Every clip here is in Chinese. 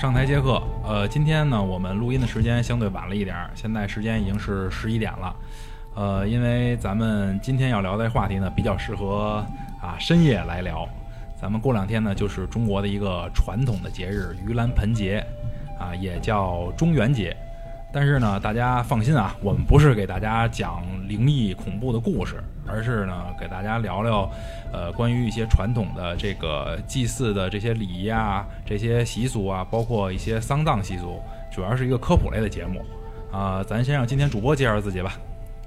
上台接客。呃，今天呢，我们录音的时间相对晚了一点儿，现在时间已经是十一点了。呃，因为咱们今天要聊的话题呢，比较适合啊深夜来聊。咱们过两天呢，就是中国的一个传统的节日盂兰盆节，啊，也叫中元节。但是呢，大家放心啊，我们不是给大家讲灵异恐怖的故事，而是呢，给大家聊聊，呃，关于一些传统的这个祭祀的这些礼仪啊、这些习俗啊，包括一些丧葬习俗，主要是一个科普类的节目。啊、咱先让今天主播介绍自己吧。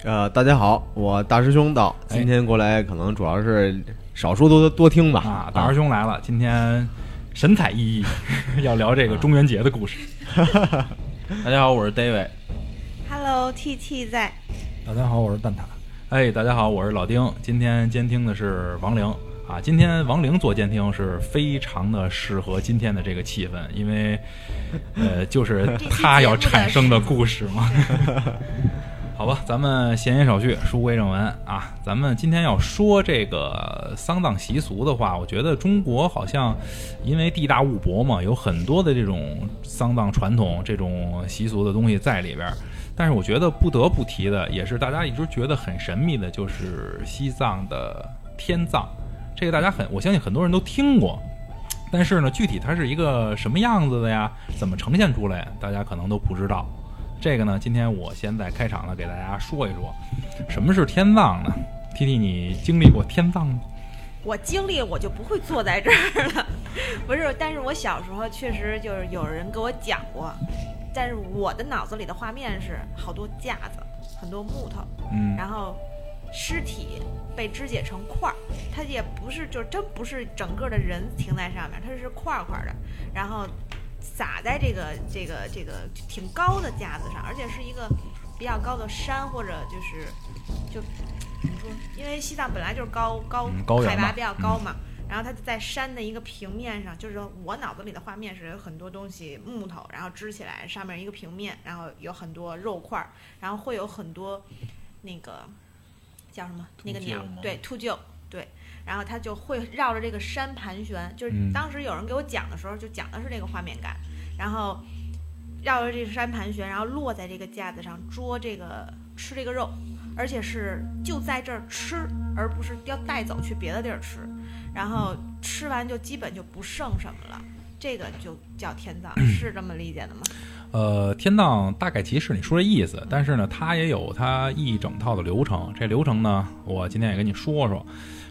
呃，大家好，我大师兄到，哎今天过来可能主要是少说多多听吧。啊，大师兄来了，今天神采奕奕，要聊这个中元节的故事。大家好，我是 David。Hello，T T 在。大家好，我是蛋挞。哎，大家好，我是老丁。今天监听的是王玲啊。今天王玲做监听是非常的适合今天的这个气氛，因为呃，就是这期他要产生的故事嘛。好吧，咱们闲言少叙，书归正文啊。咱们今天要说这个丧葬习俗的话，我觉得中国好像因为地大物博嘛，有很多的这种丧葬传统、这种习俗的东西在里边儿。但是我觉得不得不提的，也是大家一直觉得很神秘的，就是西藏的天葬。这个大家很，我相信很多人都听过，但是呢，具体它是一个什么样子的呀？怎么呈现出来，大家可能都不知道。这个呢，今天我先在开场呢给大家说一说，什么是天葬呢？T T，你经历过天葬吗？我经历我就不会坐在这儿了，不是，但是我小时候确实就是有人给我讲过，但是我的脑子里的画面是好多架子，很多木头，嗯，然后尸体被肢解成块儿，它也不是就是真不是整个的人停在上面，它是块儿块儿的，然后撒在这个这个这个挺高的架子上，而且是一个比较高的山或者就是就怎么说？因为西藏本来就是高高嗯高海拔比较高嘛。然后它在山的一个平面上，就是说我脑子里的画面是有很多东西木头，然后支起来，上面一个平面，然后有很多肉块儿，然后会有很多那个叫什么那个鸟对，秃鹫，对，然后它就会绕着这个山盘旋，就是嗯当时有人给我讲的时候，就讲的是这个画面感，然后绕着这个山盘旋，然后落在这个架子上捉这个吃这个肉，而且是就在这儿吃，而不是要带走去别的地儿吃，然后吃完就基本就不剩什么了。这个就叫天葬，是这么理解的吗？呃，天葬大概其是你说的意思，但是呢，它也有它一整套的流程。这流程呢，我今天也跟你说说。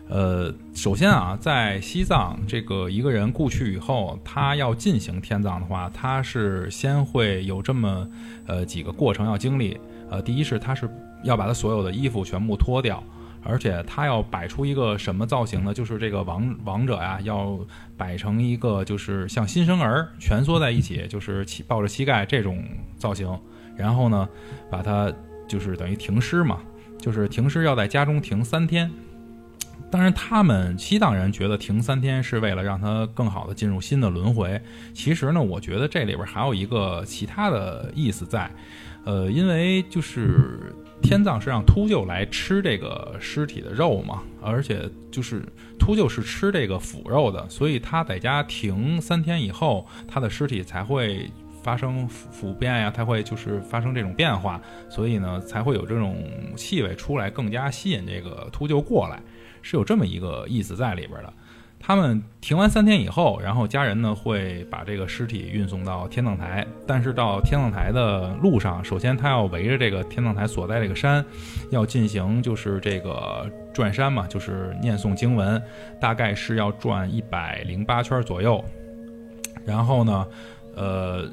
呃，首先啊，在西藏这个一个人故去以后，他要进行天葬的话，他是先会有这么呃几个过程要经历。呃，第一是他是要把他所有的衣服全部脱掉，而且他要摆出一个什么造型呢？就是这个王王者呀，要摆成一个就是像新生儿蜷缩在一起，就是膝抱着膝盖这种造型。然后呢，把他就是等于停尸嘛，就是停尸要在家中停三天。当然，他们西藏人觉得停三天是为了让他更好的进入新的轮回。其实呢，我觉得这里边还有一个其他的意思在，呃，因为就是天葬是让秃鹫来吃这个尸体的肉嘛，而且就是秃鹫是吃这个腐肉的，所以他在家停三天以后，他的尸体才会发生腐腐变呀，它会就是发生这种变化，所以呢才会有这种气味出来，更加吸引这个秃鹫过来，是有这么一个意思在里边的。他们停完三天以后，然后家人呢会把这个尸体运送到天葬台，但是到天葬台的路上，首先他要围着这个天葬台所在这个山，要进行就是这个转山嘛，就是念诵经文，大概是要转一百零八圈左右。然后呢，呃，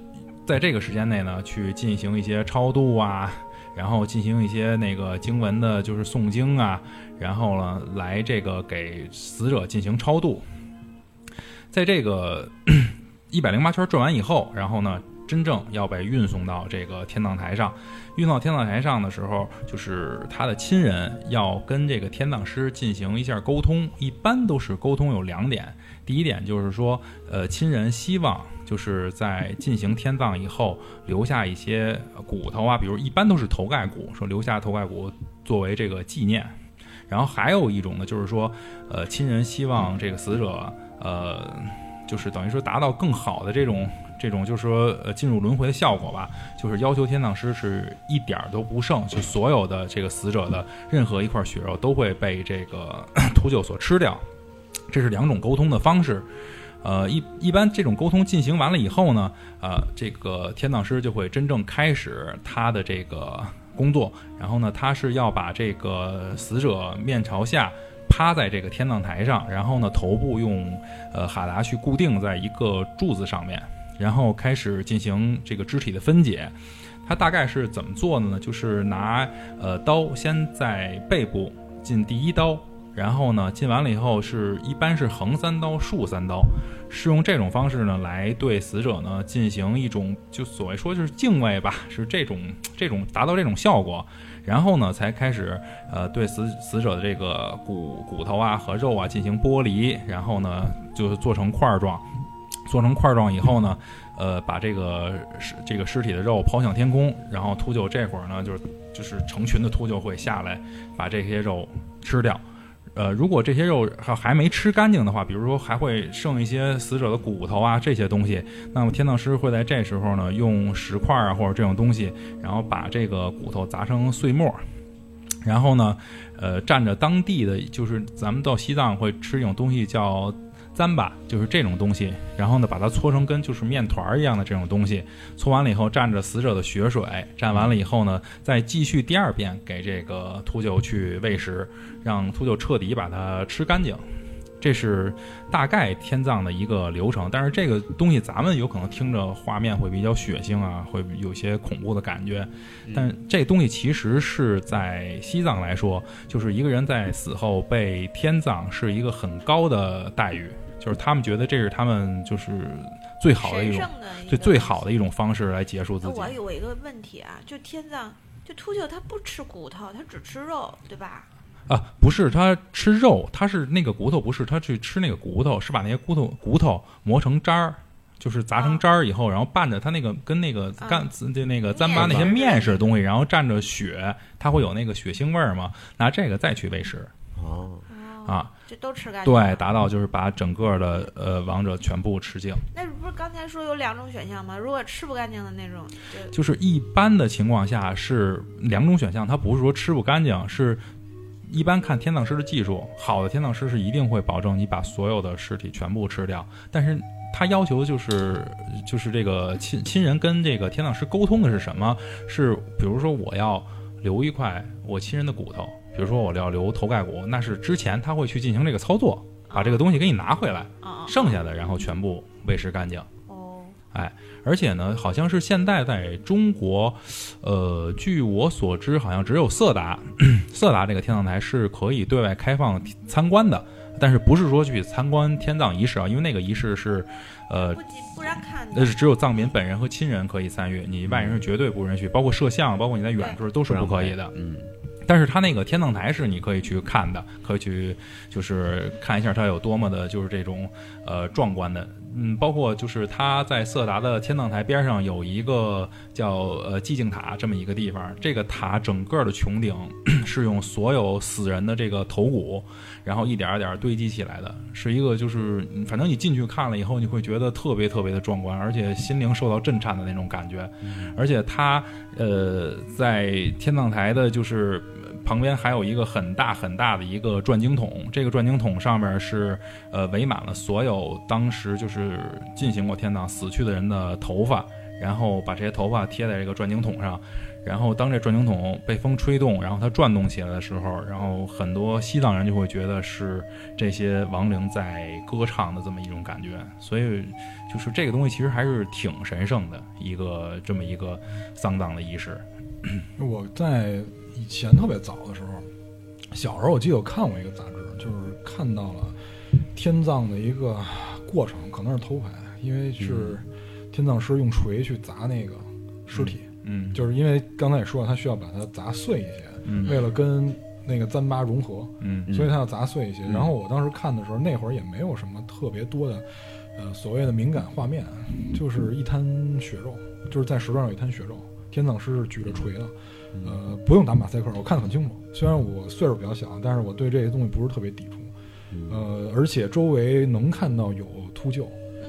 在这个时间内呢，去进行一些超度啊，然后进行一些那个经文的，就是诵经啊，然后呢，来这个给死者进行超度。在这个 一百零八圈转完以后，然后呢，真正要被运送到这个天葬台上。运到天葬台上的时候，就是他的亲人要跟这个天葬师进行一下沟通，一般都是沟通有两点。第一点就是说，呃，亲人希望就是在进行天葬以后留下一些骨头啊，比如一般都是头盖骨，说留下头盖骨作为这个纪念。然后还有一种呢，就是说，呃，亲人希望这个死者，呃，就是等于说达到更好的这种这种就是说呃进入轮回的效果吧，就是要求天葬师是一点儿都不剩，就所有的这个死者的任何一块血肉都会被这个秃鹫所吃掉。这是两种沟通的方式。呃，一一般这种沟通进行完了以后呢，呃，这个天葬师就会真正开始他的这个工作。然后呢，他是要把这个死者面朝下趴在这个天葬台上，然后呢，头部用呃哈达去固定在一个柱子上面，然后开始进行这个肢体的分解。他大概是怎么做的呢？就是拿呃刀先在背部进第一刀。然后呢，进完了以后是一般是横三刀、竖三刀，是用这种方式呢来对死者呢进行一种就所谓说就是敬畏吧，是这种这种达到这种效果，然后呢才开始呃对死死者的这个骨骨头啊和肉啊进行剥离，然后呢就是做成块状，做成块状以后呢，呃把这个尸这个尸体的肉抛向天空，然后秃鹫这会儿呢就是就是成群的秃鹫会下来把这些肉吃掉。呃，如果这些肉还还没吃干净的话，比如说还会剩一些死者的骨头啊这些东西，那么天葬师会在这时候呢，用石块啊或者这种东西，然后把这个骨头砸成碎末，然后呢，呃，蘸着当地的就是咱们到西藏会吃一种东西叫。糌粑就是这种东西，然后呢，把它搓成跟就是面团一样的这种东西，搓完了以后蘸着死者的血水，蘸完了以后呢，再继续第二遍给这个秃鹫去喂食，让秃鹫彻底把它吃干净。这是大概天葬的一个流程，但是这个东西咱们有可能听着画面会比较血腥啊，会有些恐怖的感觉，但这东西其实是在西藏来说，就是一个人在死后被天葬是一个很高的待遇。就是他们觉得这是他们就是最好的一种，最最好的一种方式来结束自己。我有一个问题啊，就天葬，就秃鹫它不吃骨头，它只吃肉，对吧？啊，不是，它吃肉，它是那个骨头，不是，它去吃那个骨头，是把那些骨头骨头磨成渣儿，就是砸成渣儿以后，然后拌着它那个跟那个干就那个糌粑那些面似的东西，然后蘸着血，它会有那个血腥味儿嘛？拿这个再去喂食。哦。啊，就都吃干净。对，达到就是把整个的呃王者全部吃净。那不是刚才说有两种选项吗？如果吃不干净的那种，就是一般的情况下是两种选项，它不是说吃不干净，是一般看天葬师的技术，好的天葬师是一定会保证你把所有的尸体全部吃掉。但是他要求就是就是这个亲亲人跟这个天葬师沟通的是什么？是比如说我要留一块我亲人的骨头。比如说我要留头盖骨，那是之前他会去进行这个操作，把这个东西给你拿回来，剩下的然后全部喂食干净。哦，哎，而且呢，好像是现在在中国，呃，据我所知，好像只有色达，色达这个天葬台是可以对外开放参观的，但是不是说去参观天葬仪式啊？因为那个仪式是，呃，不让看，那是只有藏民本人和亲人可以参与，你外人是绝对不允许，包括摄像，包括你在远处都是不可以的。嗯。但是它那个天葬台是你可以去看的，可以去就是看一下它有多么的，就是这种呃壮观的。嗯，包括就是它在色达的天葬台边上有一个叫呃寂静塔这么一个地方，这个塔整个的穹顶 是用所有死人的这个头骨，然后一点一点堆积起来的，是一个就是反正你进去看了以后，你会觉得特别特别的壮观，而且心灵受到震颤的那种感觉。而且它呃在天葬台的就是。旁边还有一个很大很大的一个转经筒，这个转经筒上面是呃围满了所有当时就是是进行过天葬死去的人的头发，然后把这些头发贴在这个转经筒上，然后当这转经筒被风吹动，然后它转动起来的时候，然后很多西藏人就会觉得是这些亡灵在歌唱的这么一种感觉，所以就是这个东西其实还是挺神圣的一个这么一个丧葬的仪式。我在。以前特别早的时候，小时候我记得我看过一个杂志，就是看到了天葬的一个过程，可能是偷拍，因为是天葬师用锤去砸那个尸体，嗯，就是因为刚才也说了，他需要把它砸碎一些，为了跟那个糌粑融合，嗯，所以他要砸碎一些。然后我当时看的时候，那会儿也没有什么特别多的呃所谓的敏感画面，就是一滩血肉，就是在石头上有一滩血肉，天葬师是举着锤的。呃，不用打马赛克，我看得很清楚。虽然我岁数比较小，但是我对这些东西不是特别抵触。呃，而且周围能看到有秃鹫，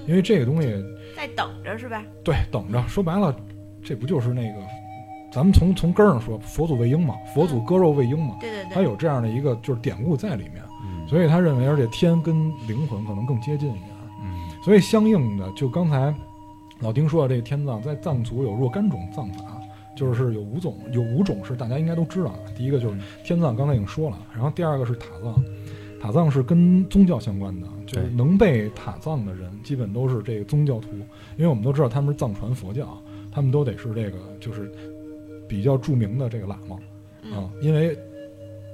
因为这个东西在等着是吧？对等着，说白了，这不就是那个咱们从从根儿上说，佛祖喂鹰嘛，佛祖割肉喂鹰嘛，对对对，他有这样的一个就是典故在里面，嗯所以他认为，而且天跟灵魂可能更接近一点，嗯所以相应的，就刚才老丁说的这个天葬，在藏族有若干种葬法，就是有五种，有五种是大家应该都知道的。第一个就是天葬，刚才已经说了，然后第二个是塔葬，塔藏是跟宗教相关的，就是能被塔葬的人，基本都是这个宗教徒，因为我们都知道他们是藏传佛教，他们都得是这个就是比较著名的这个喇嘛。嗯。啊，因为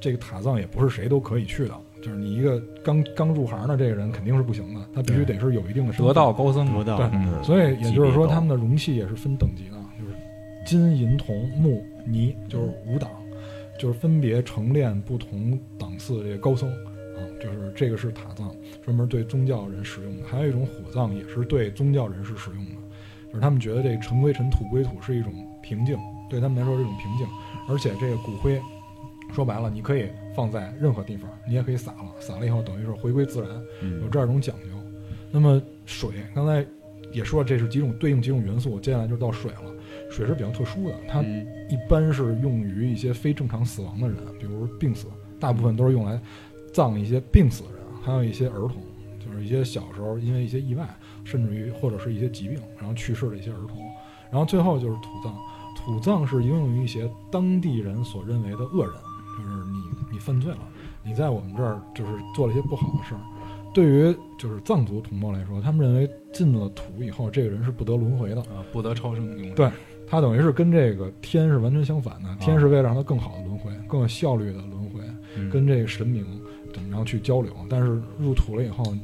这个塔葬也不是谁都可以去的，就是你一个刚刚入行的这个人肯定是不行的，他必须得是有一定的身份。得道高僧，得道对嗯。所以也就是说，他们的容器也是分等级的，就是金银铜木泥，就是五档，就是分别成练不同档次的这个高僧啊，就是这个是塔葬，专门对宗教人使用的；还有一种火葬，也是对宗教人士使用的，就是他们觉得这尘归尘，土归土是一种平静，对他们来说是一种平静，而且这个骨灰。说白了，你可以放在任何地方，你也可以撒了，撒了以后等于是回归自然，有嗯这样一种讲究。那么水，刚才也说了，这是几种对应几种元素，接下来就到水了。水是比较特殊的，它嗯一般是用于一些非正常死亡的人，比如病死，大部分都是用来葬一些病死的人，还有一些儿童，就是一些小时候因为一些意外，甚至于或者是一些疾病然后去世的一些儿童。然后最后就是土葬，土葬是应用于一些当地人所认为的恶人，就是你你犯罪了，你在我们这儿就是做了一些不好的事儿。对于就是藏族同胞来说，他们认为进了土以后，这个人是不得轮回的。啊，不得超生永对他等于是跟这个天是完全相反的，天是为了让他更好的轮回，更有效率的轮回，嗯跟这个神明怎么样去交流。但是入土了以后，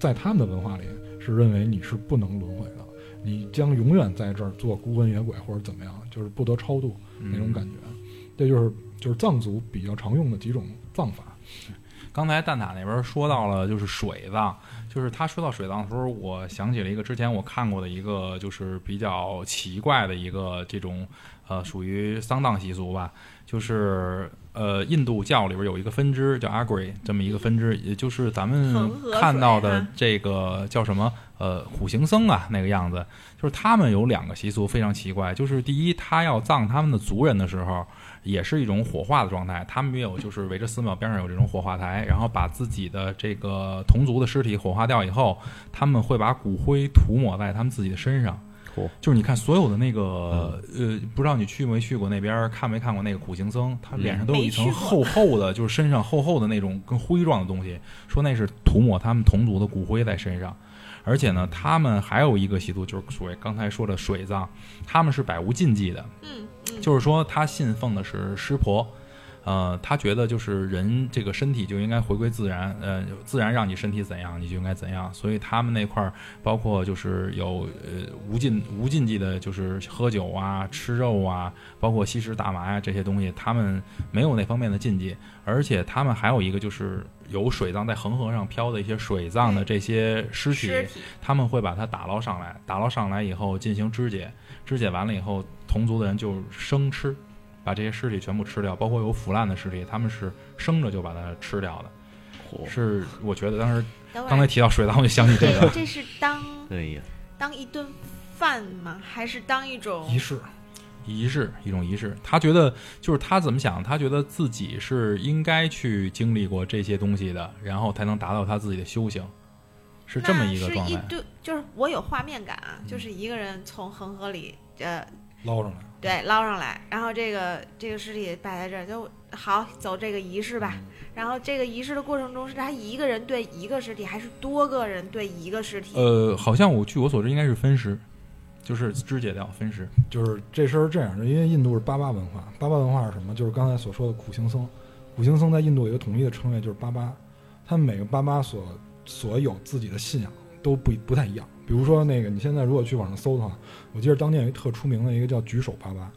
在他们的文化里是认为你是不能轮回的，你将永远在这儿做孤魂野鬼或者怎么样，就是不得超度那种感觉。这就是就是藏族比较常用的几种葬法。刚才蛋挞那边说到了，就是水葬，就是他说到水葬的时候，我想起了一个之前我看过的一个，就是比较奇怪的一个这种呃，属于丧葬习俗吧，就是呃，印度教里边有一个分支叫阿 g 这么一个分支，也就是咱们看到的啊这个叫什么呃苦行僧啊那个样子，就是他们有两个习俗非常奇怪，就是第一，他要葬他们的族人的时候。也是一种火化的状态，他们也有就是围着寺庙边上有这种火化台，然后把自己的这个同族的尸体火化掉以后，他们会把骨灰涂抹在他们自己的身上。嚯就是你看所有的那个呃，不知道你去没去过那边，看没看过那个苦行僧，他脸上都有一层厚厚的，就是身上厚厚的那种跟灰状的东西，说那是涂抹他们同族的骨灰在身上。而且呢，他们还有一个习俗，就是所谓刚才说的水葬，他们是百无禁忌的。嗯嗯，就是说他信奉的是湿婆，呃，他觉得就是人这个身体就应该回归自然，呃，自然让你身体怎样，你就应该怎样。所以他们那块儿包括就是有呃无禁无禁忌的，就是喝酒啊、吃肉啊，包括吸食大麻呀、这些东西，他们没有那方面的禁忌。而且他们还有一个就是有水葬在恒河上漂的一些水葬的这些尸体，尸体他们会把它打捞上来，打捞上来以后进行肢解，肢解完了以后，同族的人就生吃，把这些尸体全部吃掉，包括有腐烂的尸体，他们是生着就把它吃掉的。嚯是，我觉得当时刚才提到水葬，我就想起这这个这是当 对呀，当一顿饭吗？还是当一种仪式，仪式，一种仪式。他觉得就是他怎么想，他觉得自己是应该去经历过这些东西的，然后才能达到他自己的修行，是这么一个状态。是一堆，就是我有画面感啊，就是一个人从恒河里呃捞上来。对捞上来，然后这个这个尸体摆在这儿，就好走这个仪式吧。嗯然后这个仪式的过程中，是他一个人对一个尸体，还是多个人对一个尸体？呃，好像我据我所知应该是分尸，就是肢解掉分尸。就是这事儿是这样的，因为印度是巴巴文化，巴巴文化是什么？就是刚才所说的苦行僧。苦行僧在印度有一个统一的称谓，就是巴巴。他们每个巴巴所所有自己的信仰都不不太一样。比如说那个，你现在如果去网上搜的话，我记得当年有一特出名的一个叫举手巴巴。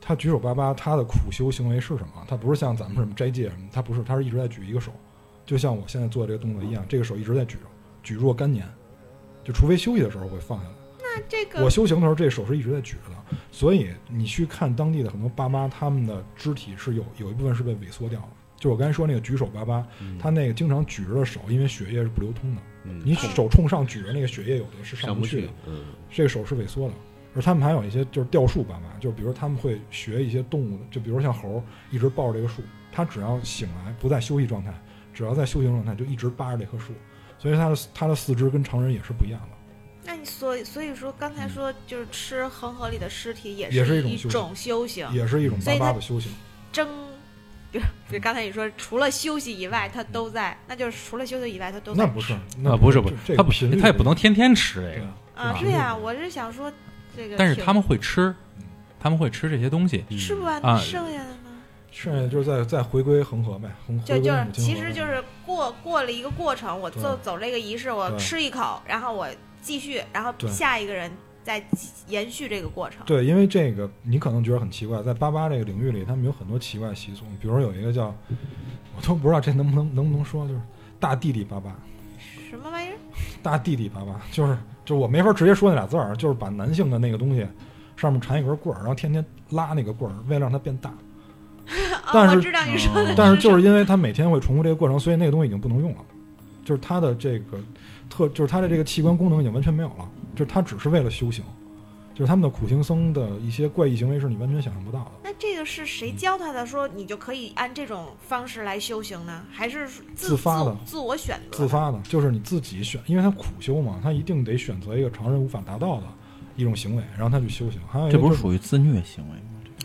他举手巴巴，他的苦修行为是什么？他不是像咱们什么斋戒什么，他不是，他是一直在举一个手，就像我现在做这个动作一样，这个手一直在举着，举若干年，就除非休息的时候会放下来。那这个我修行的时候，这手是一直在举着的，所以你去看当地的很多爸妈，他们的肢体是有有一部分是被萎缩掉的，就我刚才说那个举手巴巴，嗯他那个经常举着的手，因为血液是不流通的，嗯你手冲上举着那个血液有的是上不去的，，嗯这个手是萎缩的。而他们还有一些就是吊树爸妈，就是比如他们会学一些动物的，就比如像猴儿一直抱着这个树，它只要醒来不在休息状态，只要在休息状态就一直扒着这棵树，所以它的它的四肢跟常人也是不一样的。那你所以所以说刚才说就是吃恒河里的尸体也也是一一种修行种修行，也是一种巴巴的修行。争。比如，比如刚才你说，除了休息以外，他都在，那就是除了休息以外，他都在那不是，啊，那不是不是，他不这个频率他也不能天天吃这个，啊，吧对呀、我是想说这个，但是他们会吃嗯，他们会吃这些东西。嗯吃不完那剩下的呢，剩下就是再再回归恒河呗，恒就就是其实就是过过了一个过程，我走走这个仪式，我吃一口，然后我继续，然后下一个人再延续这个过程。对，因为这个你可能觉得很奇怪，在八八这个领域里，他们有很多奇怪习俗，比如说有一个叫，我都不知道这能不能能不能说，就是大弟弟巴巴，什么玩意儿？大弟弟巴巴，就是就是我没法直接说那俩字儿，就是把男性的那个东西上面缠一根棍儿，然后天天拉那个棍儿，为了让它变大。但哦，是我知道你说的嗯但是就是是因为他每天会重复这个过程，所以那个东西已经不能用了，就是他的这个特，就是他的这个器官功能已经完全没有了，就是他只是为了修行，就是他们的苦行僧的一些怪异行为是你完全想象不到的。那这个是谁教他的？说你就可以按这种方式来修行呢？还是自自发的自自我选择？自发的，就是你自己选，因为他苦修嘛，他一定得选择一个常人无法达到的一种行为，然后他去修行。还有一这不个就是属于自虐行为吗？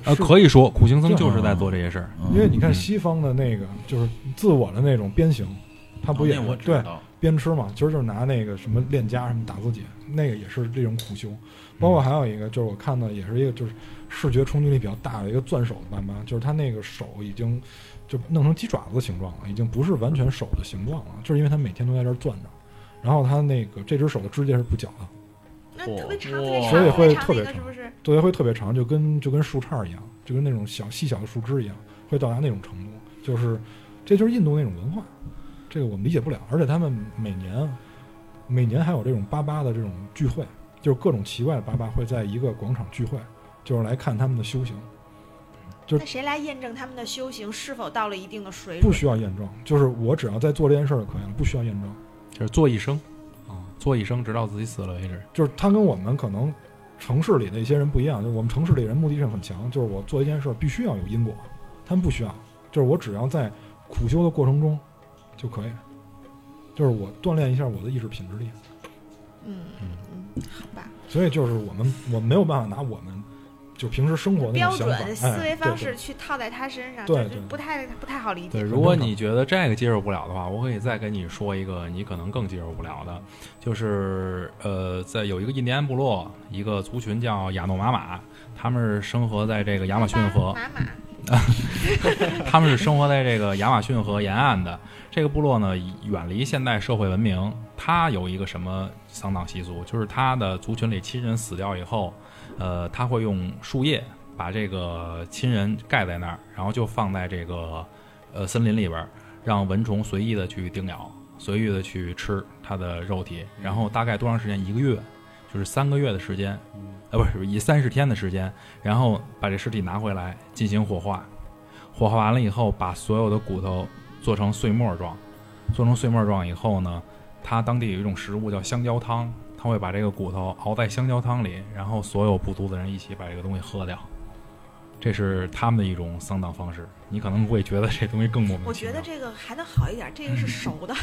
呃，可以说苦行僧就是在做这些事儿。嗯因为你看嗯西方的那个就是自我的那种鞭刑，他不也对道，鞭笞嘛？其实就是拿那个什么链枷什么打自己，那个也是这种苦修。包括还有一个就是我看到也是一个就是视觉冲击力比较大的一个攥手的妈妈，就是他那个手已经就弄成鸡爪子形状了，已经不是完全手的形状了，就是因为他每天都在这儿攥着，然后他那个这只手的指甲是不绞的。那特别长，哇特别长，所以会特别长？对，会特别长，就跟就跟树杈一样，就跟那种小细小的树枝一样，会到达那种程度。就是，这就是印度那种文化，这个我们理解不了。而且他们每年每年还有这种巴巴的这种聚会，就是各种奇怪的巴巴会在一个广场聚会，就是来看他们的修行，就那谁来验证他们的修行是否到了一定的水准？不需要验证，就是我只要在做这件事儿就可以了，不需要验证。就是做一生，啊，做一生，直到自己死了为止。就是他跟我们可能城市里的一些人不一样，就是我们城市里人目的性很强，就是我做一件事儿必须要有因果，他们不需要，就是我只要在苦修的过程中就可以，就是我锻炼一下我的意志品质力，嗯嗯嗯，好吧。所以就是我们我没有办法拿我们就平时生活的标准思维哎、方式去套在他身上，对就不太不太好理解对，解。如果你觉得这个接受不了的话，我可以再跟你说一个你可能更接受不了的，就是呃，在有一个印第安部落，一个族群叫亚诺玛玛，他们是生活在这个亚马逊河，马马 他们是生活在这个亚马逊河沿岸的。这个部落呢，远离现代社会文明。他有一个什么丧葬习俗，就是他的族群里亲人死掉以后，呃，他会用树叶把这个亲人盖在那儿，然后就放在这个呃森林里边，让蚊虫随意的去叮咬，随意的去吃他的肉体。然后大概多长时间？一个月，就是三个月的时间，呃，不是以三十天的时间，然后把这尸体拿回来进行火化。火化完了以后，把所有的骨头做成碎末状，做成碎末状以后呢，它当地有一种食物叫香蕉汤，他会把这个骨头熬在香蕉汤里，然后所有部族的人一起把这个东西喝掉。这是他们的一种丧葬方式，你可能会觉得这东西更莫名我其妙。觉得这个还能好一点，这个是熟的。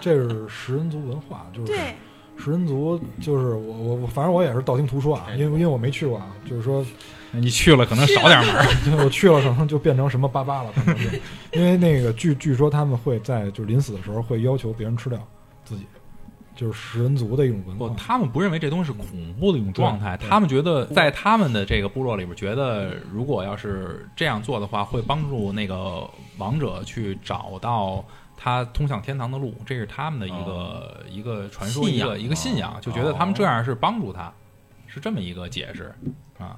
这是食人族文化，就是对，食人族，就是我我我反正我也是道听途说啊，因为因为我没去过啊，就是说你去了可能少点门儿。我去了，可能就变成什么巴巴了，可能就因为那个据据说他们会在就是临死的时候会要求别人吃掉自己，就是食人族的一种文不，化。他们不认为这东西是恐怖的一种状态，他们觉得在他们的这个部落里边，觉得如果要是这样做的话，会帮助那个王者去找到他通向天堂的路，这是他们的一个、一个传说，一个一个信仰，就觉得他们这样是帮助他，是这么一个解释啊。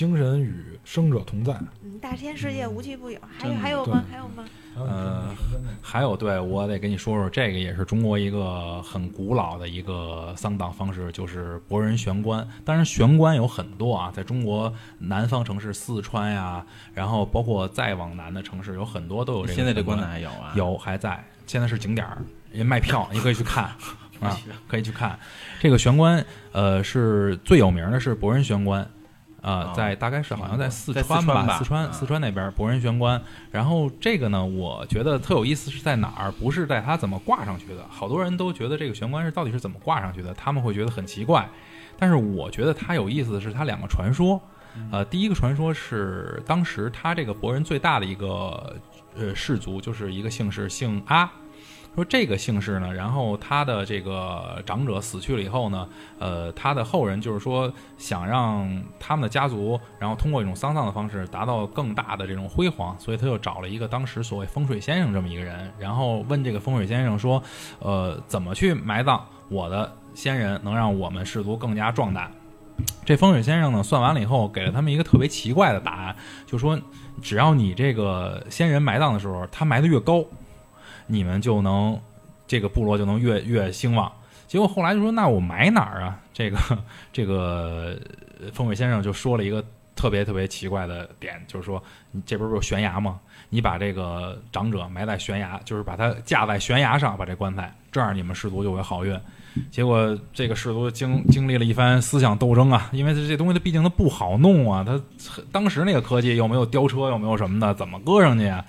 精神与生者同在。嗯，大千世界无奇不有，还有还有吗？还有吗？呃还有，对我得跟你说说，这个也是中国一个很古老的一个丧葬方式，就是博人悬棺。当然，悬棺有很多啊，在中国南方城市四川呀，然后包括再往南的城市，有很多都有这个现在这棺材还有啊？有还在，现在是景点儿，也卖票，你可以去看啊，可以去看。这个玄棺，呃，是最有名的是博人玄棺，啊、哦在大概是好像在四川川吧四川啊四川那边博人玄关。然后这个呢，我觉得特有意思是在哪儿？不是在它怎么挂上去的，好多人都觉得这个玄关是到底是怎么挂上去的，他们会觉得很奇怪。但是我觉得它有意思的是它两个传说。呃，第一个传说是当时他这个博人最大的一个呃氏族，就是一个姓氏，姓阿。说这个姓氏呢，然后他的这个长者死去了以后呢，呃，他的后人就是说想让他们的家族，然后通过一种丧葬的方式达到更大的这种辉煌，所以他又找了一个当时所谓风水先生这么一个人，然后问这个风水先生说，呃，怎么去埋葬我的先人，能让我们氏族更加壮大？这风水先生呢，算完了以后，给了他们一个特别奇怪的答案，就说只要你这个先人埋葬的时候，他埋的越高，你们就能这个部落就能越越兴旺。结果后来就说，那我埋哪儿啊？这个 这个风水先生就说了一个特别特别奇怪的点，就是说你这边不是有悬崖吗？你把这个长者埋在悬崖，就是把他架在悬崖上，把这棺材，这样你们氏族就会好运。结果这个氏族经经历了一番思想斗争啊，因为这这东西它毕竟它不好弄啊，它当时那个科技又没有吊车，又没有什么的，怎么搁上去啊？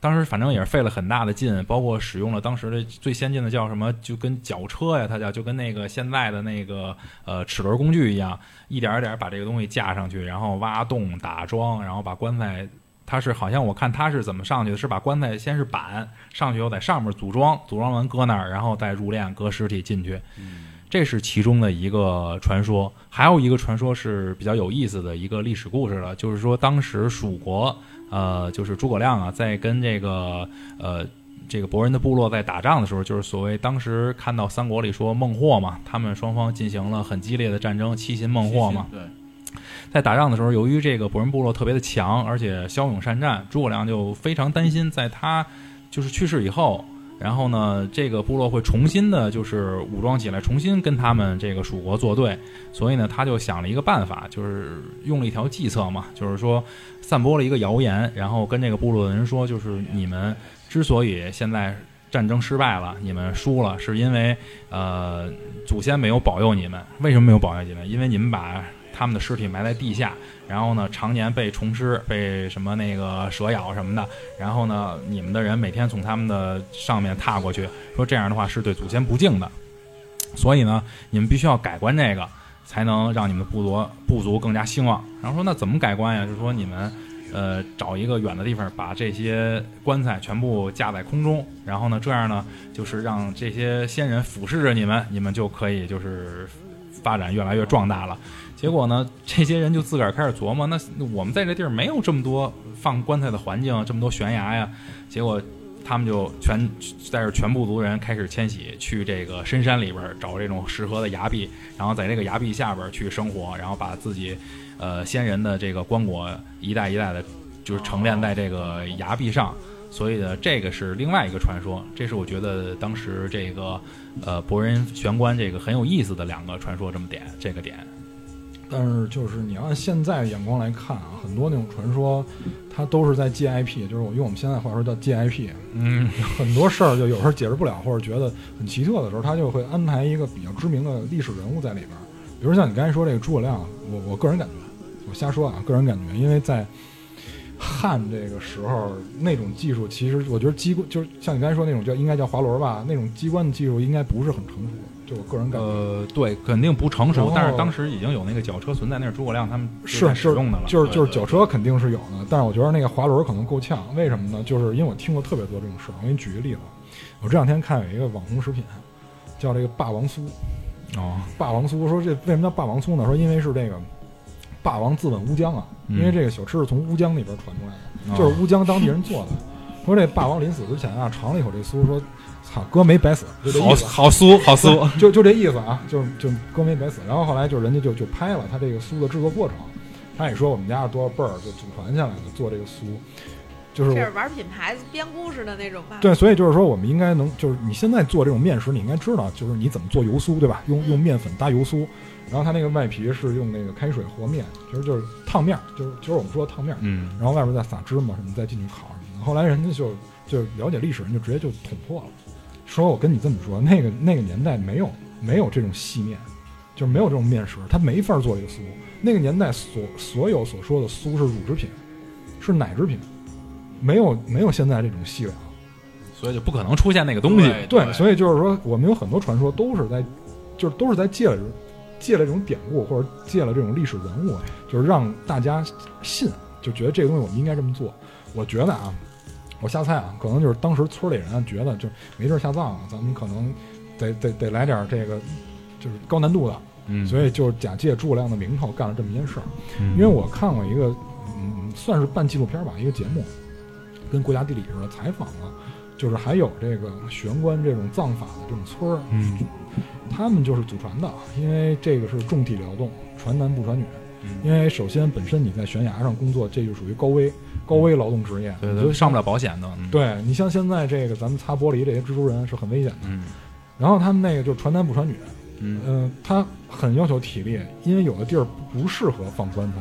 当时反正也是费了很大的劲，包括使用了当时的最先进的叫什么，就跟绞车呀，它叫就跟那个现在的那个呃齿轮工具一样，一点一点把这个东西架上去，然后挖洞打桩，然后把棺材。它是好像我看他是怎么上去的，是把棺材先是板上去以后在上面组装，组装完搁那儿，然后再入殓搁尸体进去。这是其中的一个传说，还有一个传说是比较有意思的一个历史故事了，就是说当时蜀国，呃，就是诸葛亮啊，在跟这个呃这个博人的部落在打仗的时候，就是所谓当时看到三国里说孟获嘛，他们双方进行了很激烈的战争，七擒孟获嘛。对，在打仗的时候，由于这个博人部落特别的强，而且骁勇善战，诸葛亮就非常担心，在他就是去世以后，然后呢，这个部落会重新的，就是武装起来，重新跟他们这个蜀国作对。所以呢，他就想了一个办法，就是用了一条计策嘛，就是说散播了一个谣言，然后跟这个部落的人说，就是你们之所以现在战争失败了，你们输了，是因为呃祖先没有保佑你们。为什么没有保佑你们？因为你们把他们的尸体埋在地下，然后呢，常年被虫吃、被什么那个蛇咬什么的，然后呢，你们的人每天从他们的上面踏过去，说这样的话是对祖先不敬的，所以呢，你们必须要改观这个，才能让你们部族部族更加兴旺。然后说那怎么改观呀？就是说你们。呃，找一个远的地方，把这些棺材全部架在空中，然后呢，这样呢，就是让这些先人俯视着你们，你们就可以就是发展越来越壮大了。结果呢，这些人就自个儿开始琢磨，那我们在这地儿没有这么多放棺材的环境，这么多悬崖呀。结果他们就全带着全部族人开始迁徙，去这个深山里边儿找这种适合的崖壁，然后在这个崖壁下边儿去生活，然后把自己呃先人的这个棺椁一代一代的，就是沉淀在这个崖壁上。所以呢，这个是另外一个传说，这是我觉得当时这个呃博人玄关这个很有意思的两个传说，这么点这个点。但是就是你要按现在眼光来看啊，很多那种传说，它都是在借 IP，就是我用我们现在话说叫借 IP。嗯，很多事儿就有时候解释不了，或者觉得很奇特的时候，他就会安排一个比较知名的历史人物在里边儿。比如像你刚才说这个诸葛亮，我我个人感觉，我瞎说啊，个人感觉，因为在汉这个时候，那种技术其实我觉得机关就是像你刚才说那种叫应该叫滑轮吧，那种机关的技术应该不是很成熟，就我个人感觉。呃，对，肯定不成熟，但是当时已经有那个绞车存在，那是诸葛亮他们在是使用的了。就是就是绞车肯定是有的，但是我觉得那个滑轮可能够呛。为什么呢？就是因为我听过特别多这种事儿。我给你举个例子，我这两天看有一个网红食品，叫这个霸王酥。哦，霸王酥说这为什么叫霸王酥呢？说因为是这个霸王自刎乌江啊，嗯因为这个小吃是从乌江那边传出来的，哦就是乌江当地人做的。说这霸王临死之前啊，尝了一口这酥，说操，哥没白死，就这好意思。好酥好酥，就就这意思啊，就就哥没白死。然后后来就人家就就拍了他这个酥的制作过程，他也说我们家是多少辈儿就祖传下来的做这个酥，就是我这是玩品牌编故事的那种吧？对，所以就是说我们应该能就是你现在做这种面食，你应该知道就是你怎么做油酥，对吧？用用面粉搭油酥，然后它那个外皮是用那个开水和面，其实就是烫面儿，就是就是我们说的烫面儿，嗯，然后外边再撒芝麻什么，再进去烤什么的。后来人家就就了解历史，人就直接就捅破了，说我跟你这么说，那个那个年代没有没有这种细面，就是没有这种面食，它没法做这个酥。那个年代所所有所说的酥是乳制品，是奶制品，没有没有现在这种细粮。所以就不可能出现那个东西。对，所以就是说，我们有很多传说都是在，就是都是在借了借了这种典故，或者借了这种历史人物，就是让大家信，就觉得这个东西我们应该这么做。我觉得啊，我瞎猜啊，可能就是当时村里人觉得就没地儿下葬了，咱们可能得得得来点这个就是高难度的，嗯，所以就是假借诸葛亮的名头干了这么一件事儿。嗯因为我看过一个，嗯，算是半纪录片吧，一个节目，跟国家地理似的，采访了，就是还有这个玄关这种葬法的这种村儿，嗯他们就是祖传的，因为这个是重体劳动，传男不传女。嗯因为首先本身你在悬崖上工作，这就属于高危高危劳动职业，对对，上不了保险的。嗯，对你像现在这个咱们擦玻璃这些蜘蛛人是很危险的。嗯然后他们那个就是传男不传女，嗯嗯、他很要求体力，因为有的地儿不适合放棺材，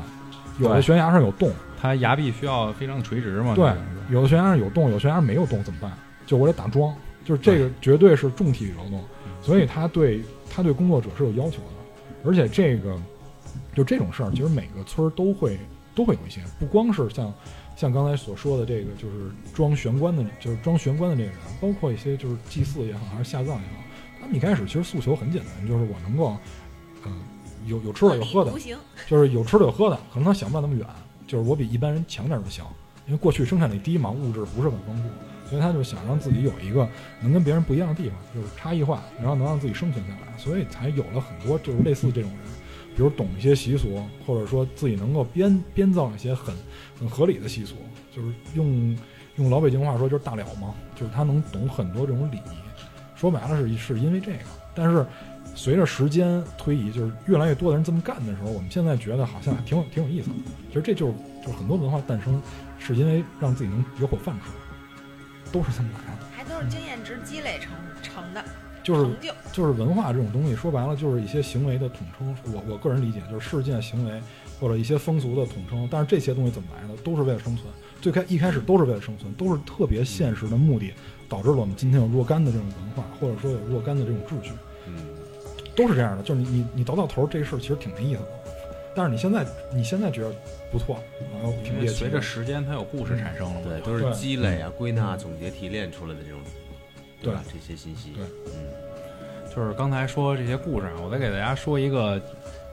有的悬崖上有洞，它崖壁需要非常的垂直嘛。对有的悬崖上有洞，有的悬崖上没有洞怎么办？就我得打桩，就是这个绝对是重体力劳动，所以他对他对工作者是有要求的，而且这个就这种事儿，其实每个村儿都会都会有一些，不光是像像刚才所说的这个，就是装玄关的，就是装玄关的这个人，包括一些就是祭祀也好，还是下葬也好，他们一开始其实诉求很简单，就是我能够，嗯、有有吃的有喝的就是有吃的有喝的，可能他想不了那么远，就是我比一般人强点就行，因为过去生产力低嘛，物质不是很丰富，所以他就想让自己有一个能跟别人不一样的地方，就是差异化，然后能让自己生存下来，所以才有了很多就是类似这种人，比如懂一些习俗，或者说自己能够编编造一些很很合理的习俗，就是用用老北京话说就是大了嘛，就是他能懂很多这种礼仪，说白了是是因为这个，但是。随着时间推移，就是越来越多的人这么干的时候，我们现在觉得好像还挺有挺有意思的。其实这就是就是很多文化诞生，是因为让自己能有口饭吃，都是这么来的。还都是经验值积累成成的就是就。就是文化这种东西，说白了就是一些行为的统称。我我个人理解就是事件行为或者一些风俗的统称。但是这些东西怎么来的，都是为了生存。最开一开始都是为了生存，都是特别现实的目的，导致了我们今天有若干的这种文化，或者说有若干的这种秩序。嗯，都是这样的，就是你你你倒到头儿这事儿其实挺没意思的，但是你现在你现在觉得不错，然后。因为随着时间，它有故事产生了嘛。对，都是积累啊、归纳、总结、提炼出来的这种，对吧？这些信息，对嗯，就是刚才说这些故事啊，我再给大家说一个，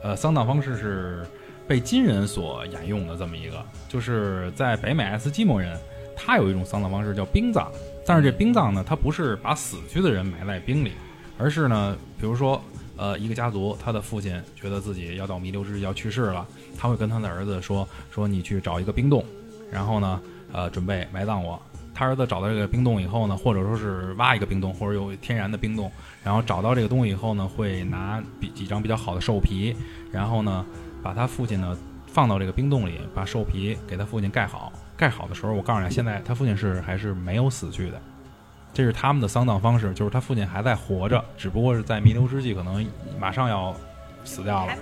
呃，丧葬方式是被金人所沿用的这么一个，就是在北美爱斯基摩人，他有一种丧葬方式叫冰葬，但是这冰葬呢，它不是把死去的人埋在冰里，而是呢，比如说，呃，一个家族，他的父亲觉得自己要到弥留之际要去世了，他会跟他的儿子说，说你去找一个冰洞，然后呢，呃，准备埋葬我。他儿子找到这个冰洞以后呢，或者说是挖一个冰洞，或者有天然的冰洞，然后找到这个东西以后呢，会拿比几张比较好的兽皮，然后呢，把他父亲呢放到这个冰洞里，把兽皮给他父亲盖好。盖好的时候，我告诉你，现在他父亲是还是没有死去的，这是他们的丧葬方式，就是他父亲还在活着，只不过是在弥留之际，可能马上要死掉了。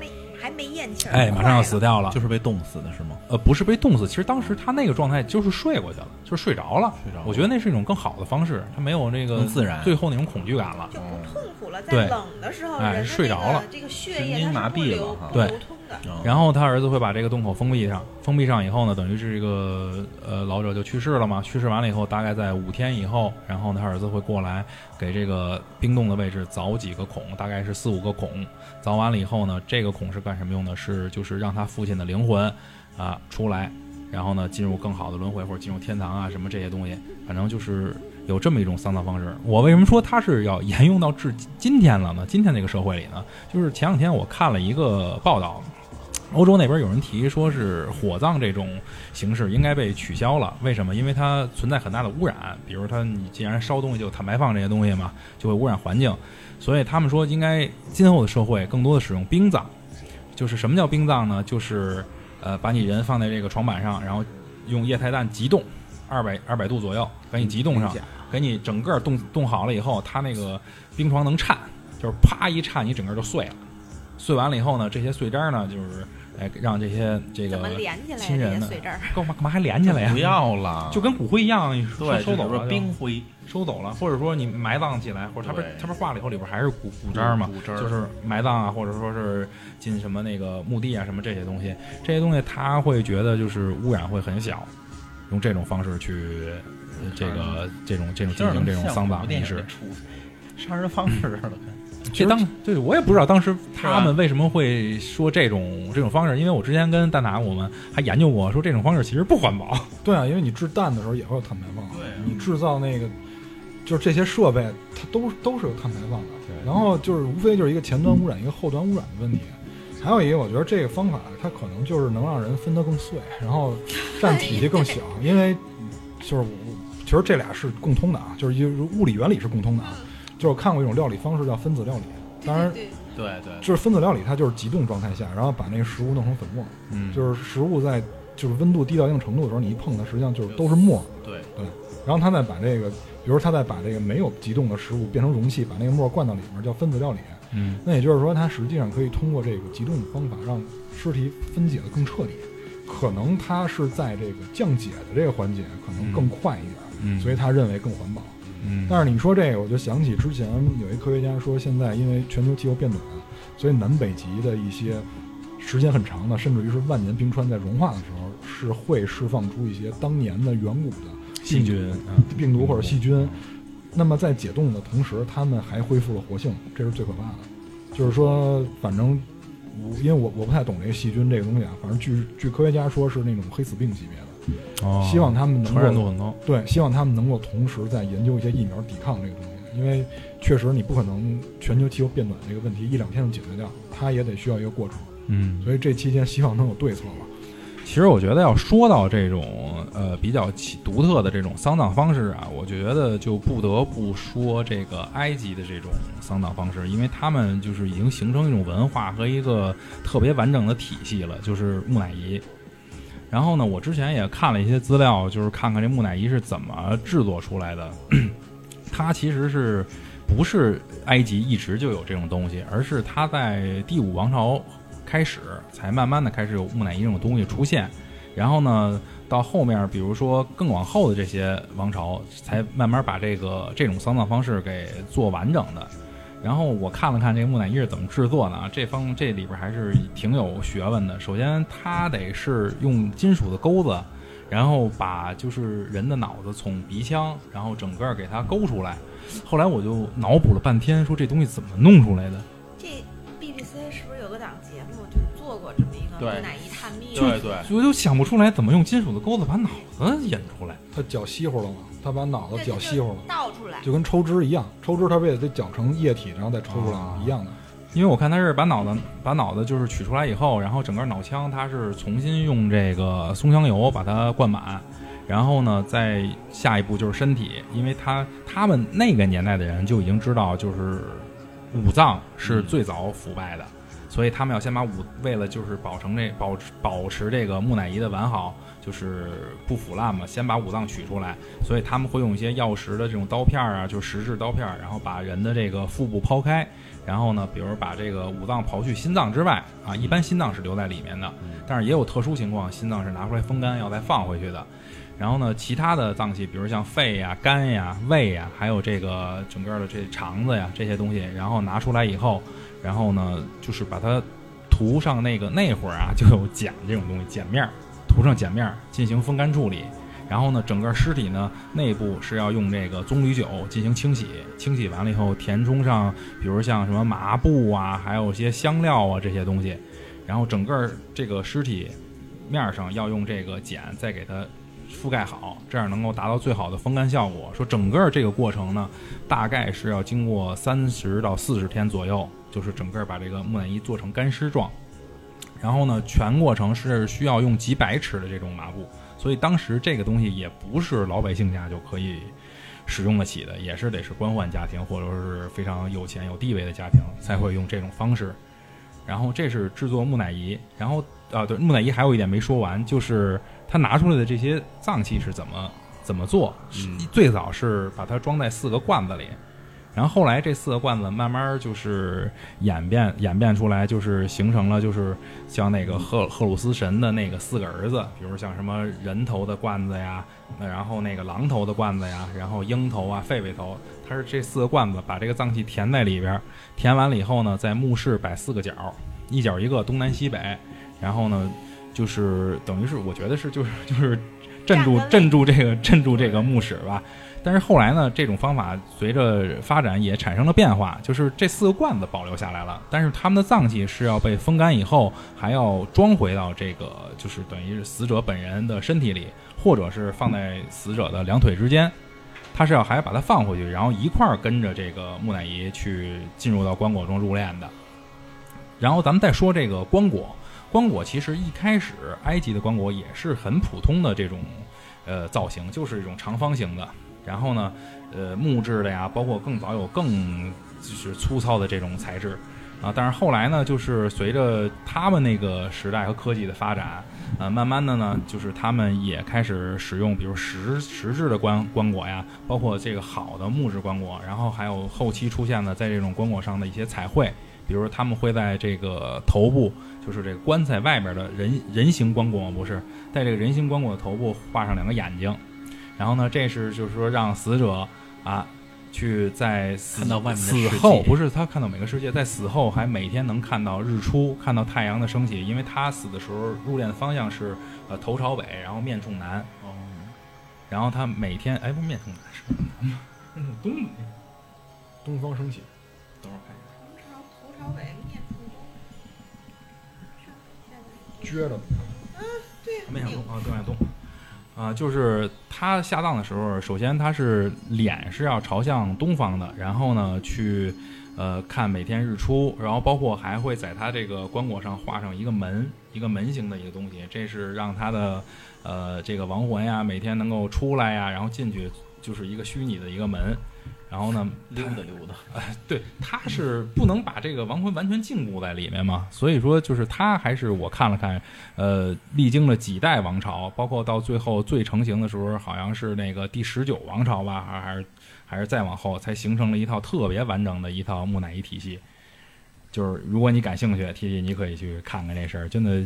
还，没咽气儿，哎，马上要。死掉了。就是被冻死的是吗？呃，不是被冻死，其实当时他那个状态就是睡过去了，就是睡着了。睡着了我觉得那是一种更好的方式，他没有那个自然最后那种恐惧感了。就不痛苦了，对在冷的时候，哎人的睡着了这个血液经麻是不流痹了哈对不流通的。嗯然后他儿子会把这个洞口封闭上，封闭上以后呢，等于是这个呃老者就去世了嘛。去世完了以后，大概在五天以后，然后他儿子会过来给这个冰冻的位置凿几个孔，大概是四五个孔。凿完了以后呢，这个孔是干什么用的？是就是让他父亲的灵魂啊出来，然后呢进入更好的轮回或者进入天堂啊什么这些东西，反正就是有这么一种丧葬方式。我为什么说它是要沿用到至今天了呢？今天这个社会里呢，就是前两天我看了一个报道，欧洲那边有人提说是火葬这种形式应该被取消了，为什么？因为它存在很大的污染，比如它你既然烧东西就有碳排放这些东西嘛，就会污染环境，所以他们说应该今后的社会更多的使用冰葬。就是什么叫冰葬呢？就是呃，把你人放在这个床板上，然后用液态氮急冻二百二百度左右，给你急冻上，给你整个冻冻好了以后，它那个冰床能颤，就是啪一颤，你整个就碎了。碎完了以后呢，这些碎渣呢，就是哎让这些这个？亲人呢干嘛干嘛还连起来呀？不要了，就跟骨灰一样，收对，收走了冰灰，收走了，或者说你埋葬起来，或者它不是对它不是化了以后里边还是骨骨渣嘛，骨渣就是埋葬啊，或者说是进什么那个墓地啊什么这些东西，这些东西他会觉得就是污染会很小，用这种方式去呃这个这种这种进行这种丧葬仪式。杀人方式了，这当对我也不知道当时他们为什么会说这种这种方式，因为我之前跟蛋挞我们还研究过，说这种方式其实不环保。对啊，因为你制氮的时候也会有碳排放，对啊你制造那个就是这些设备，它都都是有碳排放的。然后就是无非就是一个前端污染，一个后端污染的问题。还有一个，我觉得这个方法它可能就是能让人分得更碎，然后占体积更小，因为就是我其实这俩是共通的啊，就是一物理原理是共通的啊。就是我看过一种料理方式叫分子料理，当然对对对，就是分子料理，它就是急冻状态下，然后把那个食物弄成粉末，嗯就是食物在就是温度低到一定程度的时候，你一碰它，实际上就是都是沫。对对然后他再把这个，比如他再把这个没有急冻的食物变成容器，把那个沫灌到里面，叫分子料理。嗯那也就是说，它实际上可以通过这个急冻的方法，让尸体分解的更彻底。可能它是在这个降解的这个环节可能更快一点，嗯，所以他认为更环保。嗯，但是你说这个，我就想起之前有一科学家说，现在因为全球气候变暖，所以南北极的一些时间很长的，甚至于是万年冰川在融化的时候，是会释放出一些当年的远古的细菌，嗯病毒或者细菌。那么在解冻的同时，它们还恢复了活性，这是最可怕的。就是说，反正我因为我我不太懂这个细菌这个东西啊，反正据据科学家说是那种黑死病级别的，哦，希望他们能传染度够很高。对，希望他们能够同时在研究一些疫苗抵抗这个东西，因为确实你不可能全球气候变暖这个问题一两天就解决掉，它也得需要一个过程。嗯，所以这期间希望能有对策吧。其实我觉得要说到这种呃比较奇独特的这种丧葬方式啊，我觉得就不得不说这个埃及的这种丧葬方式，因为他们就是已经形成一种文化和一个特别完整的体系了，就是木乃伊。然后呢，我之前也看了一些资料，就是看看这木乃伊是怎么制作出来的。它其实是不是埃及一直就有这种东西，而是它在第五王朝开始才慢慢的开始有木乃伊这种东西出现，然后呢，到后面比如说更往后的这些王朝，才慢慢把这个这种丧葬方式给做完整的。然后我看了看这个木乃伊是怎么制作的啊，这方这里边还是挺有学问的。首先，它得是用金属的钩子，然后把就是人的脑子从鼻腔，然后整个给它勾出来。后来我就脑补了半天，说这东西怎么弄出来的？这 BBC 是不是有个档节目就做过这么一个木乃伊对对，我就想不出来怎么用金属的钩子把脑子引出来。他搅稀乎了嘛，他把脑子搅稀乎了，倒出来。就跟抽脂一样，抽脂他不也得搅成液体，然后再抽出来？一样的。因为我看他是把脑子把脑子就是取出来以后，然后整个脑腔他是重新用这个松香油把它灌满，然后呢，再下一步就是身体，因为他他们那个年代的人就已经知道，就是五脏是最早腐败的，所以他们要先把五为了就是保成这保持保持这个木乃伊的完好，就是不腐烂嘛，先把五脏取出来，所以他们会用一些药石的这种刀片儿啊，就是石质刀片儿，然后把人的这个腹部剖开。然后呢，比如把这个五脏刨去心脏之外啊，一般心脏是留在里面的，但是也有特殊情况，心脏是拿出来风干要再放回去的。然后呢，其他的脏器，比如像肺呀、肝呀、胃呀，还有这个整个的这肠子呀这些东西，然后拿出来以后，然后呢，就是把它涂上那个那会儿啊，就有碱这种东西，碱面儿，涂上碱面儿进行风干处理。然后呢，整个尸体呢内部是要用这个棕榈酒进行清洗，清洗完了以后填充上，比如像什么麻布啊，还有一些香料啊这些东西，然后整个这个尸体面上要用这个碱再给它覆盖好，这样能够达到最好的风干效果。说整个这个过程呢，大概是要经过三十到四十天左右，就是整个把这个木乃伊做成干尸状。然后呢，全过程是需要用几百尺的这种麻布。所以当时这个东西也不是老百姓家就可以使用得起的，也是得是官宦家庭或者是非常有钱有地位的家庭才会用这种方式。然后这是制作木乃伊，然后啊，对，木乃伊还有一点没说完，就是他拿出来的这些脏器是怎么怎么做？嗯最早是把它装在四个罐子里，然后后来这四个罐子慢慢就是演变演变出来，就是形成了就是像那个赫赫鲁斯神的那个四个儿子，比如像什么人头的罐子呀，那然后那个狼头的罐子呀，然后鹰头啊、狒狒头，它是这四个罐子把这个脏器填在里边儿，填完了以后呢，在墓室摆四个角，一角一个，东南西北，然后呢，就是等于是我觉得是就是就是镇住镇住这个镇住这个墓室吧。但是后来呢，这种方法随着发展也产生了变化，就是这四个罐子保留下来了，但是他们的脏器是要被风干以后，还要装回到这个就是等于是死者本人的身体里，或者是放在死者的两腿之间。他是要还要把它放回去，然后一块儿跟着这个木乃伊去进入到棺椁中入殓的。然后咱们再说这个棺椁，棺椁其实一开始埃及的棺椁也是很普通的这种呃造型，就是一种长方形的。然后呢，呃，木质的呀，包括更早有更就是粗糙的这种材质啊。但是后来呢，就是随着他们那个时代和科技的发展，呃，慢慢的呢，就是他们也开始使用，比如石石质的棺棺椁呀，包括这个好的木质棺椁，然后还有后期出现的在这种棺椁上的一些彩绘，比如他们会在这个头部，就是这个棺材外边的人人形棺椁不是，在这个人形棺椁的头部画上两个眼睛，然后呢，这是就是说让死者啊。去在死看到外面的死世界后不是他看到每个世界，在死后还每天能看到日出，看到太阳的升起，因为他死的时候入殓的方向是呃头朝北，然后面冲南，哦，然后他每天哎不是面冲南是面冲东北，东方升起，等会儿看一下。头朝头朝北，面冲东。撅着面向东啊，东向东。啊，就是他下葬的时候，首先他是脸是要朝向东方的，然后呢去呃看每天日出，然后包括还会在他这个棺椁上画上一个门，一个门形的一个东西，这是让他的呃这个亡魂呀每天能够出来呀，然后进去就是一个虚拟的一个门，然后呢溜达溜达，对，他是不能把这个王坤完全禁锢在里面嘛，所以说就是他还是我看了看，呃，历经了几代王朝，包括到最后最成型的时候，好像是那个第十九王朝吧，还还是还是再往后，才形成了一套特别完整的一套木乃伊体系。就是如果你感兴趣，T T 你可以去看看这事儿，真的，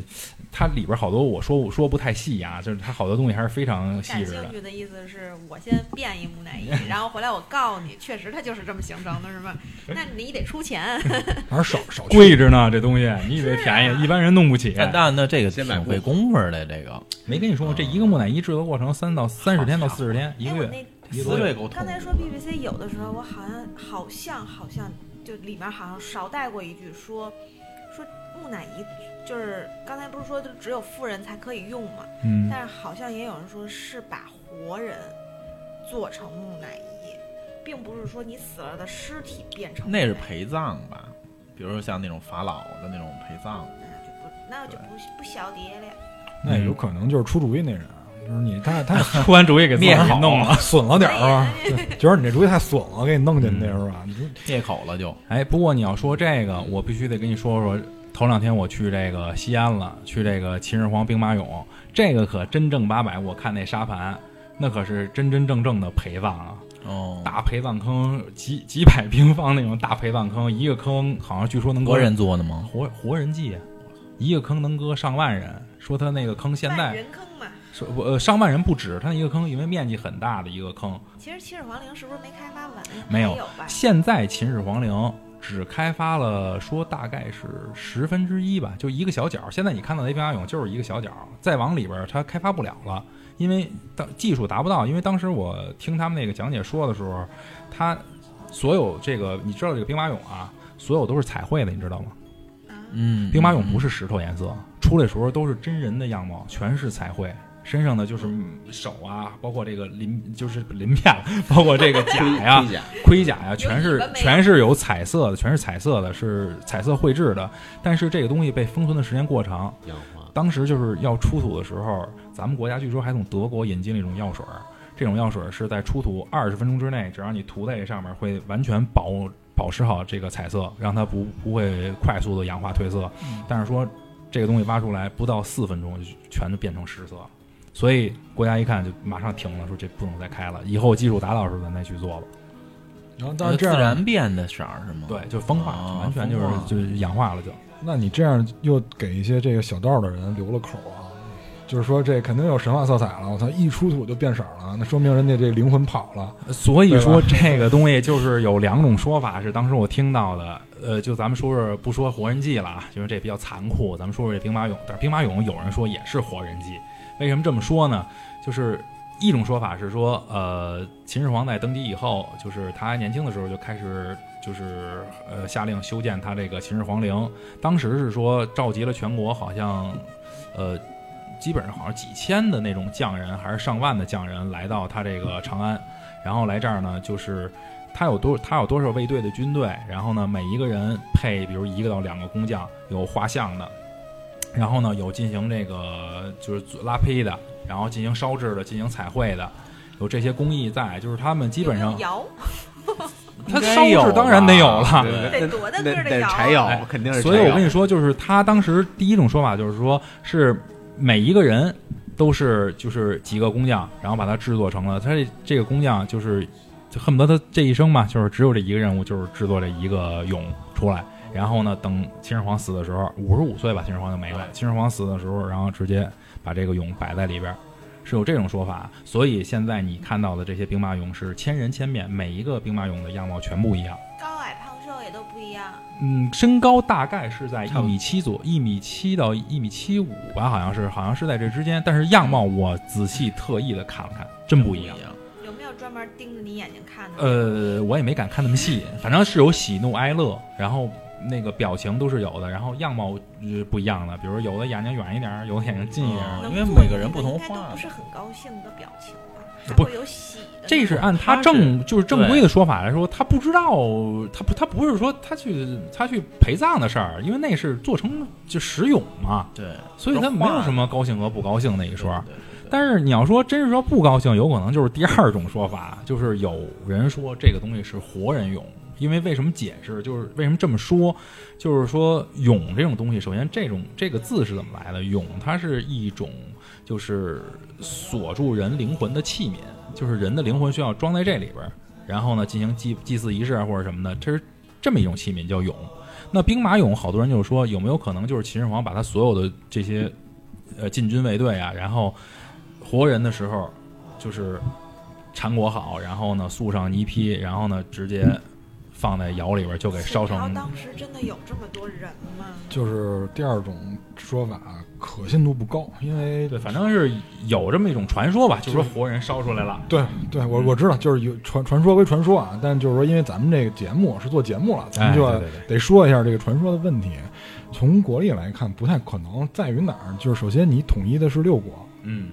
它里边好多我说说不太细啊，就是它好多东西还是非常细感致的兴。趣的意思是我先变一木乃伊，然后回来我告诉你，确实它就是这么形成的，是吧？那你得出钱。还是少 少贵着呢，这东西你以为便宜，一般人弄不起。但但那这个先买挺费功夫的，这个没跟你说吗？这一个木乃伊制作过程三到三十天到四十天，一哎，个月。那一个月刚才说 BBC 有的时候，我好像好像好像就里面好像少带过一句说说木乃伊，就是刚才不是说就只有富人才可以用嘛？嗯，但是好像也有人说是把活人做成木乃伊，并不是说你死了的尸体变成那是陪葬吧？比如说像那种法老的那种陪葬，那就不那就不不晓得了。那有可能就是出主意那人，就是你他他出完主意给自己弄了。损了点儿啊，对觉得你这主意太损了，给你弄进去是吧？你说灭口了就。哎，不过你要说这个，我必须得跟你说说。头两天我去这个西安了，去这个秦始皇兵马俑，这个可真正八百。我看那沙盘，那可是真真正正的陪葬啊，哦，大陪葬坑，几几百平方那种大陪葬坑，一个坑好像据说能搁活人做的吗？活活人祭，一个坑能搁上万人。说他那个坑现在人坑嘛。说不呃上万人不止，它那一个坑因为面积很大的一个坑，其实秦始皇陵是不是没开发完？没有？现在秦始皇陵只开发了说大概是十分之一吧，就一个小角。现在你看到的兵马俑就是一个小角，再往里边儿它开发不了了，因为当技术达不到。因为当时我听他们那个讲解说的时候，他所有这个你知道这个兵马俑啊，所有都是彩绘的，你知道吗？啊，嗯，兵马俑不是石头颜色，出来时候都是真人的样貌，全是彩绘。身上的就是手啊，包括这个鳞，就是鳞片，包括这个甲呀、盔甲盔甲呀，全是全是有彩色的，全是彩色的，是彩色绘制的。但是这个东西被封存的时间过长，氧化，当时就是要出土的时候，咱们国家据说还从德国引进了一种药水儿，这种药水儿是在出土二十分钟之内，只要你涂在这上面，会完全保保持好这个彩色，让它不不会快速的氧化褪色。但是说这个东西挖出来不到四分钟就全都变成实色了。所以国家一看就马上停了，说这不能再开了，以后技术达到时候咱再去做吧。然后，但是这，自然变的色儿是吗？对，就风化，哦完全就是就是氧化了就。那你这样又给一些这个小道的人留了口啊，就是说这肯定有神话色彩了。我操，一出土就变色了，那说明人家这灵魂跑了。所以说这个东西就是有两种说法，是当时我听到的。呃，就咱们说说不说活人祭了啊，就是这比较残酷。咱们说说这兵马俑，但是兵马俑有人说也是活人祭。为什么这么说呢？就是一种说法是说，呃，秦始皇在登基以后，就是他年轻的时候就开始就是呃下令修建他这个秦始皇陵。当时是说召集了全国好像呃基本上好像几千的那种匠人，还是上万的匠人来到他这个长安，然后来这儿呢，就是他有多他有多少卫队的军队，然后呢每一个人配比如一个到两个工匠，有画像的，然后呢有进行这个就是拉坯的，然后进行烧制的，进行彩绘的。有这些工艺在，就是他们基本上窑 他烧制当然得有了，得多大那个的窑柴窑哎肯定是所以我跟你说，就是他当时第一种说法就是说，是每一个人都是就是几个工匠，然后把它制作成了。他这这个工匠就是就恨不得他这一生嘛，就是只有这一个任务，就是制作这一个俑出来。然后呢，等秦始皇死的时候，五十五岁吧，秦始皇就没了。秦始皇死的时候，然后直接把这个俑摆在里边，是有这种说法。所以现在你看到的这些兵马俑是千人千面，每一个兵马俑的样貌全不一样。高矮胖瘦也都不一样。嗯，身高大概是在一米七左，一米七到一米七五吧，好像是，好像是在这之间。但是样貌我仔细特意的看了看，真不一样。有没有专门盯着你眼睛看的？呃，我也没敢看那么细，反正是有喜怒哀乐，然后那个表情都是有的，然后样貌呃不一样的，比如有的眼睛远一点儿，有的眼睛近一点因为每个人不同应该都不是很高兴的表情吧？不会有喜的。这是按他他正就是正规的说法来说，他不知道，他不他不是说他去他去陪葬的事儿，因为那是做成就石俑嘛，对，所以他没有什么高兴和不高兴那一说。对。对对但是你要说真是说不高兴，有可能就是第二种说法，就是有人说这个东西是活人俑，因为为什么解释？就是为什么这么说？就是说俑这种东西，首先这种这个字是怎么来的？俑它是一种就是锁住人灵魂的器皿，就是人的灵魂需要装在这里边，然后呢进行祭祭祀仪式啊或者什么的，这是这么一种器皿叫俑。那兵马俑，好多人就是说有没有可能就是秦始皇把他所有的这些呃禁军卫队啊，然后活人的时候就是缠裹好，然后呢塑上泥坯，然后呢直接放在窑里边就给烧成。当时真的有这么多人吗？就是第二种说法可信度不高，因为对，反正是有这么一种传说吧，就是说活人烧出来了。对对，我我知道，就是有传传说归传说啊，但就是说，因为咱们这个节目是做节目了，咱哎，们就得说一下这个传说的问题。从国力来看，不太可能，在于哪儿？就是首先你统一的是六国，嗯，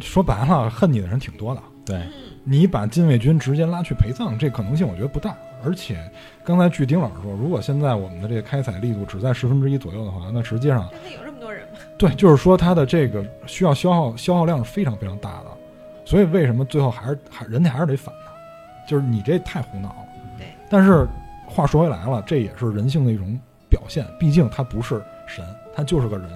说白了，恨你的人挺多的。对，你把禁卫军直接拉去陪葬，这可能性我觉得不大。而且刚才据丁老师说，如果现在我们的这个开采力度只在十分之一左右的话，那实际上真的有这么多人吗？对，就是说它的这个需要消耗消耗量是非常非常大的。所以为什么最后还是还人家还是得反呢？就是你这太胡闹了。对。但是话说回来了，这也是人性的一种表现，毕竟他不是神，他就是个人。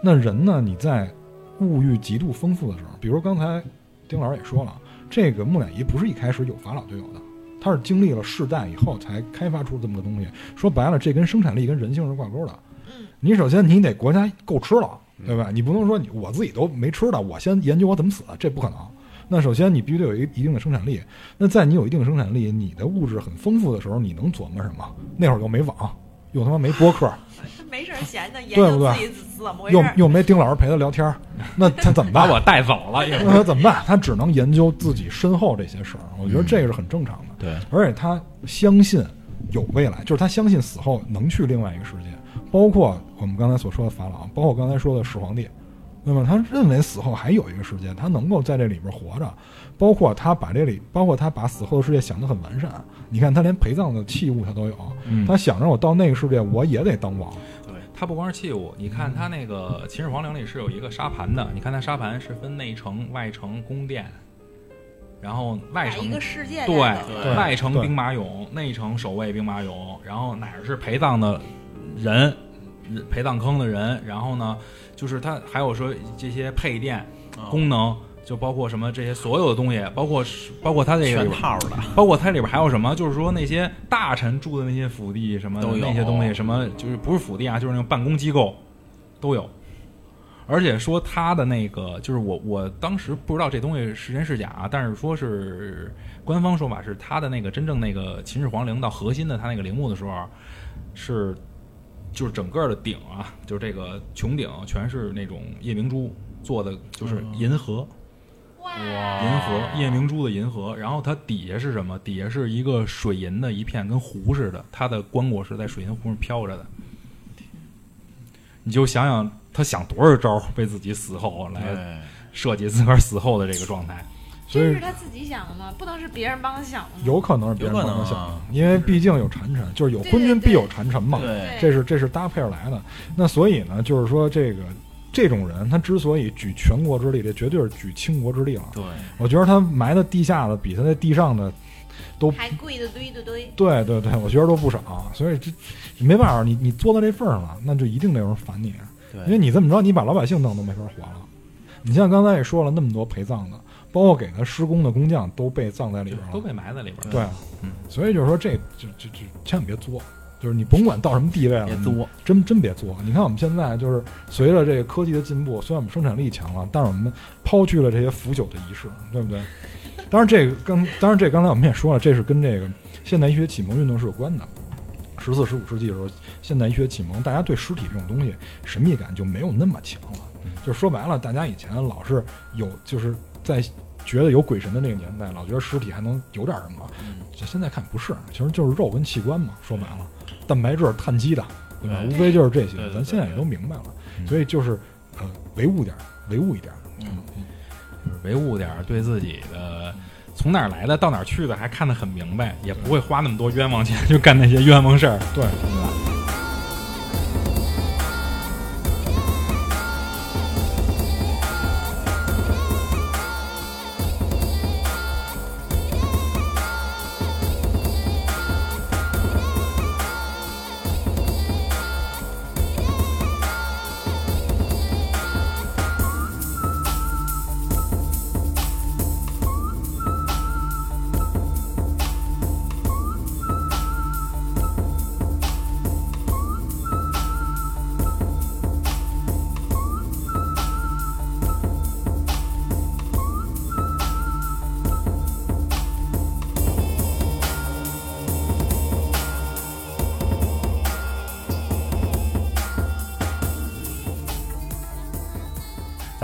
那人呢？你在物欲极度丰富的时候，比如刚才丁老师也说了，这个木乃伊不是一开始有法老就有的，它是经历了世代以后才开发出这么个东西。说白了，这跟生产力跟人性是挂钩的。嗯，你首先你得国家够吃了，对吧？你不能说你我自己都没吃的，我先研究我怎么死，这不可能。那首先你必须得有一一定的生产力。那在你有一定生产力，你的物质很丰富的时候，你能琢磨什么？那会儿又没网，又他妈没播客，他 没事儿闲的研对不对究自己怎么回事又。又没丁老师陪他聊天儿，那他怎么办？把我带走了，那他怎么办？他只能研究自己身后这些事儿。我觉得这个是很正常的。对，而且他相信有未来，就是他相信死后能去另外一个世界，包括我们刚才所说的法老，包括刚才说的始皇帝，那么他认为死后还有一个世界，他能够在这里边活着，包括他把这里，包括他把死后的世界想得很完善。你看他连陪葬的器物他都有，嗯。他想着我到那个世界我也得当王，对，它不光是器物，你看他那个秦始皇陵里是有一个沙盘的，你看他沙盘是分内城、外城、宫殿，然后外城一个世界对对外城兵马俑，内城守卫兵马俑，然后哪儿是陪葬的人，陪葬坑的人，然后呢，就是它还有说这些配电哦功能，就包括什么这些所有的东西，包括是包括它这个全套的，包括它里边还有什么，就是说那些大臣住的那些府邸什么的都有那些东西，什么就是不是府邸啊，就是那种办公机构都有。而且说他的那个，就是我我当时不知道这东西是真是假啊，但是说是官方说法是他的那个真正那个秦始皇陵到核心的他那个陵墓的时候，是就是整个的顶啊，就是这个穹顶全是那种夜明珠做的，就是银河。哇，银河夜明珠的银河，然后它底下是什么？底下是一个水银的一片，跟湖似的，它的棺椁是在水银湖上飘着的。你就想想他想多少招儿为自己死后来，设计自个儿死后的这个状态。所以这是他自己想的吗？不能是别人帮他想的吗？有可能是别人帮他想的，因为毕竟有谗臣，就是有昏君必有谗臣嘛。对，这是这是搭配而来的。那所以呢，就是说这个这种人，他之所以举全国之力，这绝对是举倾国之力了。对，我觉得他埋在地下的比他在地上的都，还贵的堆的堆。对对对，我觉得都不少。所以这没办法，你你做到这份儿上了，那就一定得有人烦你，因为，你这么着，你把老百姓弄都没法活了。你像刚才也说了，那么多陪葬的，包括给他施工的工匠都被葬在里边了，都被埋在里边了。对，嗯所以就是说这就就就千万别作，就是你甭管到什么地位了，你别作，真真别作。你看我们现在就是随着这个科技的进步，虽然我们生产力强了，但是我们抛去了这些腐朽的仪式，对不对？当然，这个刚当然这刚才我们也说了，这是跟这个现代医学启蒙运动是有关的。十四、十五世纪的时候，现代医学启蒙，大家对尸体这种东西神秘感就没有那么强了。就说白了，大家以前老是有，就是在觉得有鬼神的那个年代，老觉得尸体还能有点什么。就现在看不是，其实就是肉跟器官嘛。说白了，蛋白质、碳基的，对吧？无非就是这些咱现在也都明白了，嗯所以就是呃，唯物点儿，唯物一点儿。嗯，就是唯物点儿，对自己的从哪儿来的到哪儿去的还看得很明白，也不会花那么多冤枉钱去干那些冤枉事儿。对，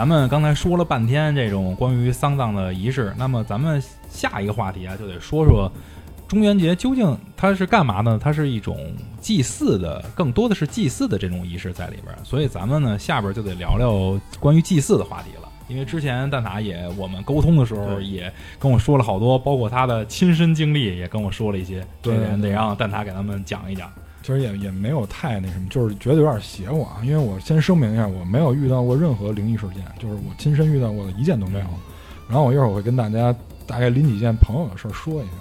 咱们刚才说了半天这种关于丧葬的仪式，那么咱们下一个话题啊，就得说说中元节究竟它是干嘛呢？它是一种祭祀的，更多的是祭祀的这种仪式在里边。所以咱们呢下边就得聊聊关于祭祀的话题了。因为之前蛋挞也我们沟通的时候也跟我说了好多，包括他的亲身经历也跟我说了一些，对这点得让蛋挞给他们讲一讲。其实也也没有太那什么，就是觉得有点邪乎啊。因为我先声明一下，我没有遇到过任何灵异事件，就是我亲身遇到过的一件都没有。然后我一会儿我会跟大家大概拎几件朋友的事儿说一下。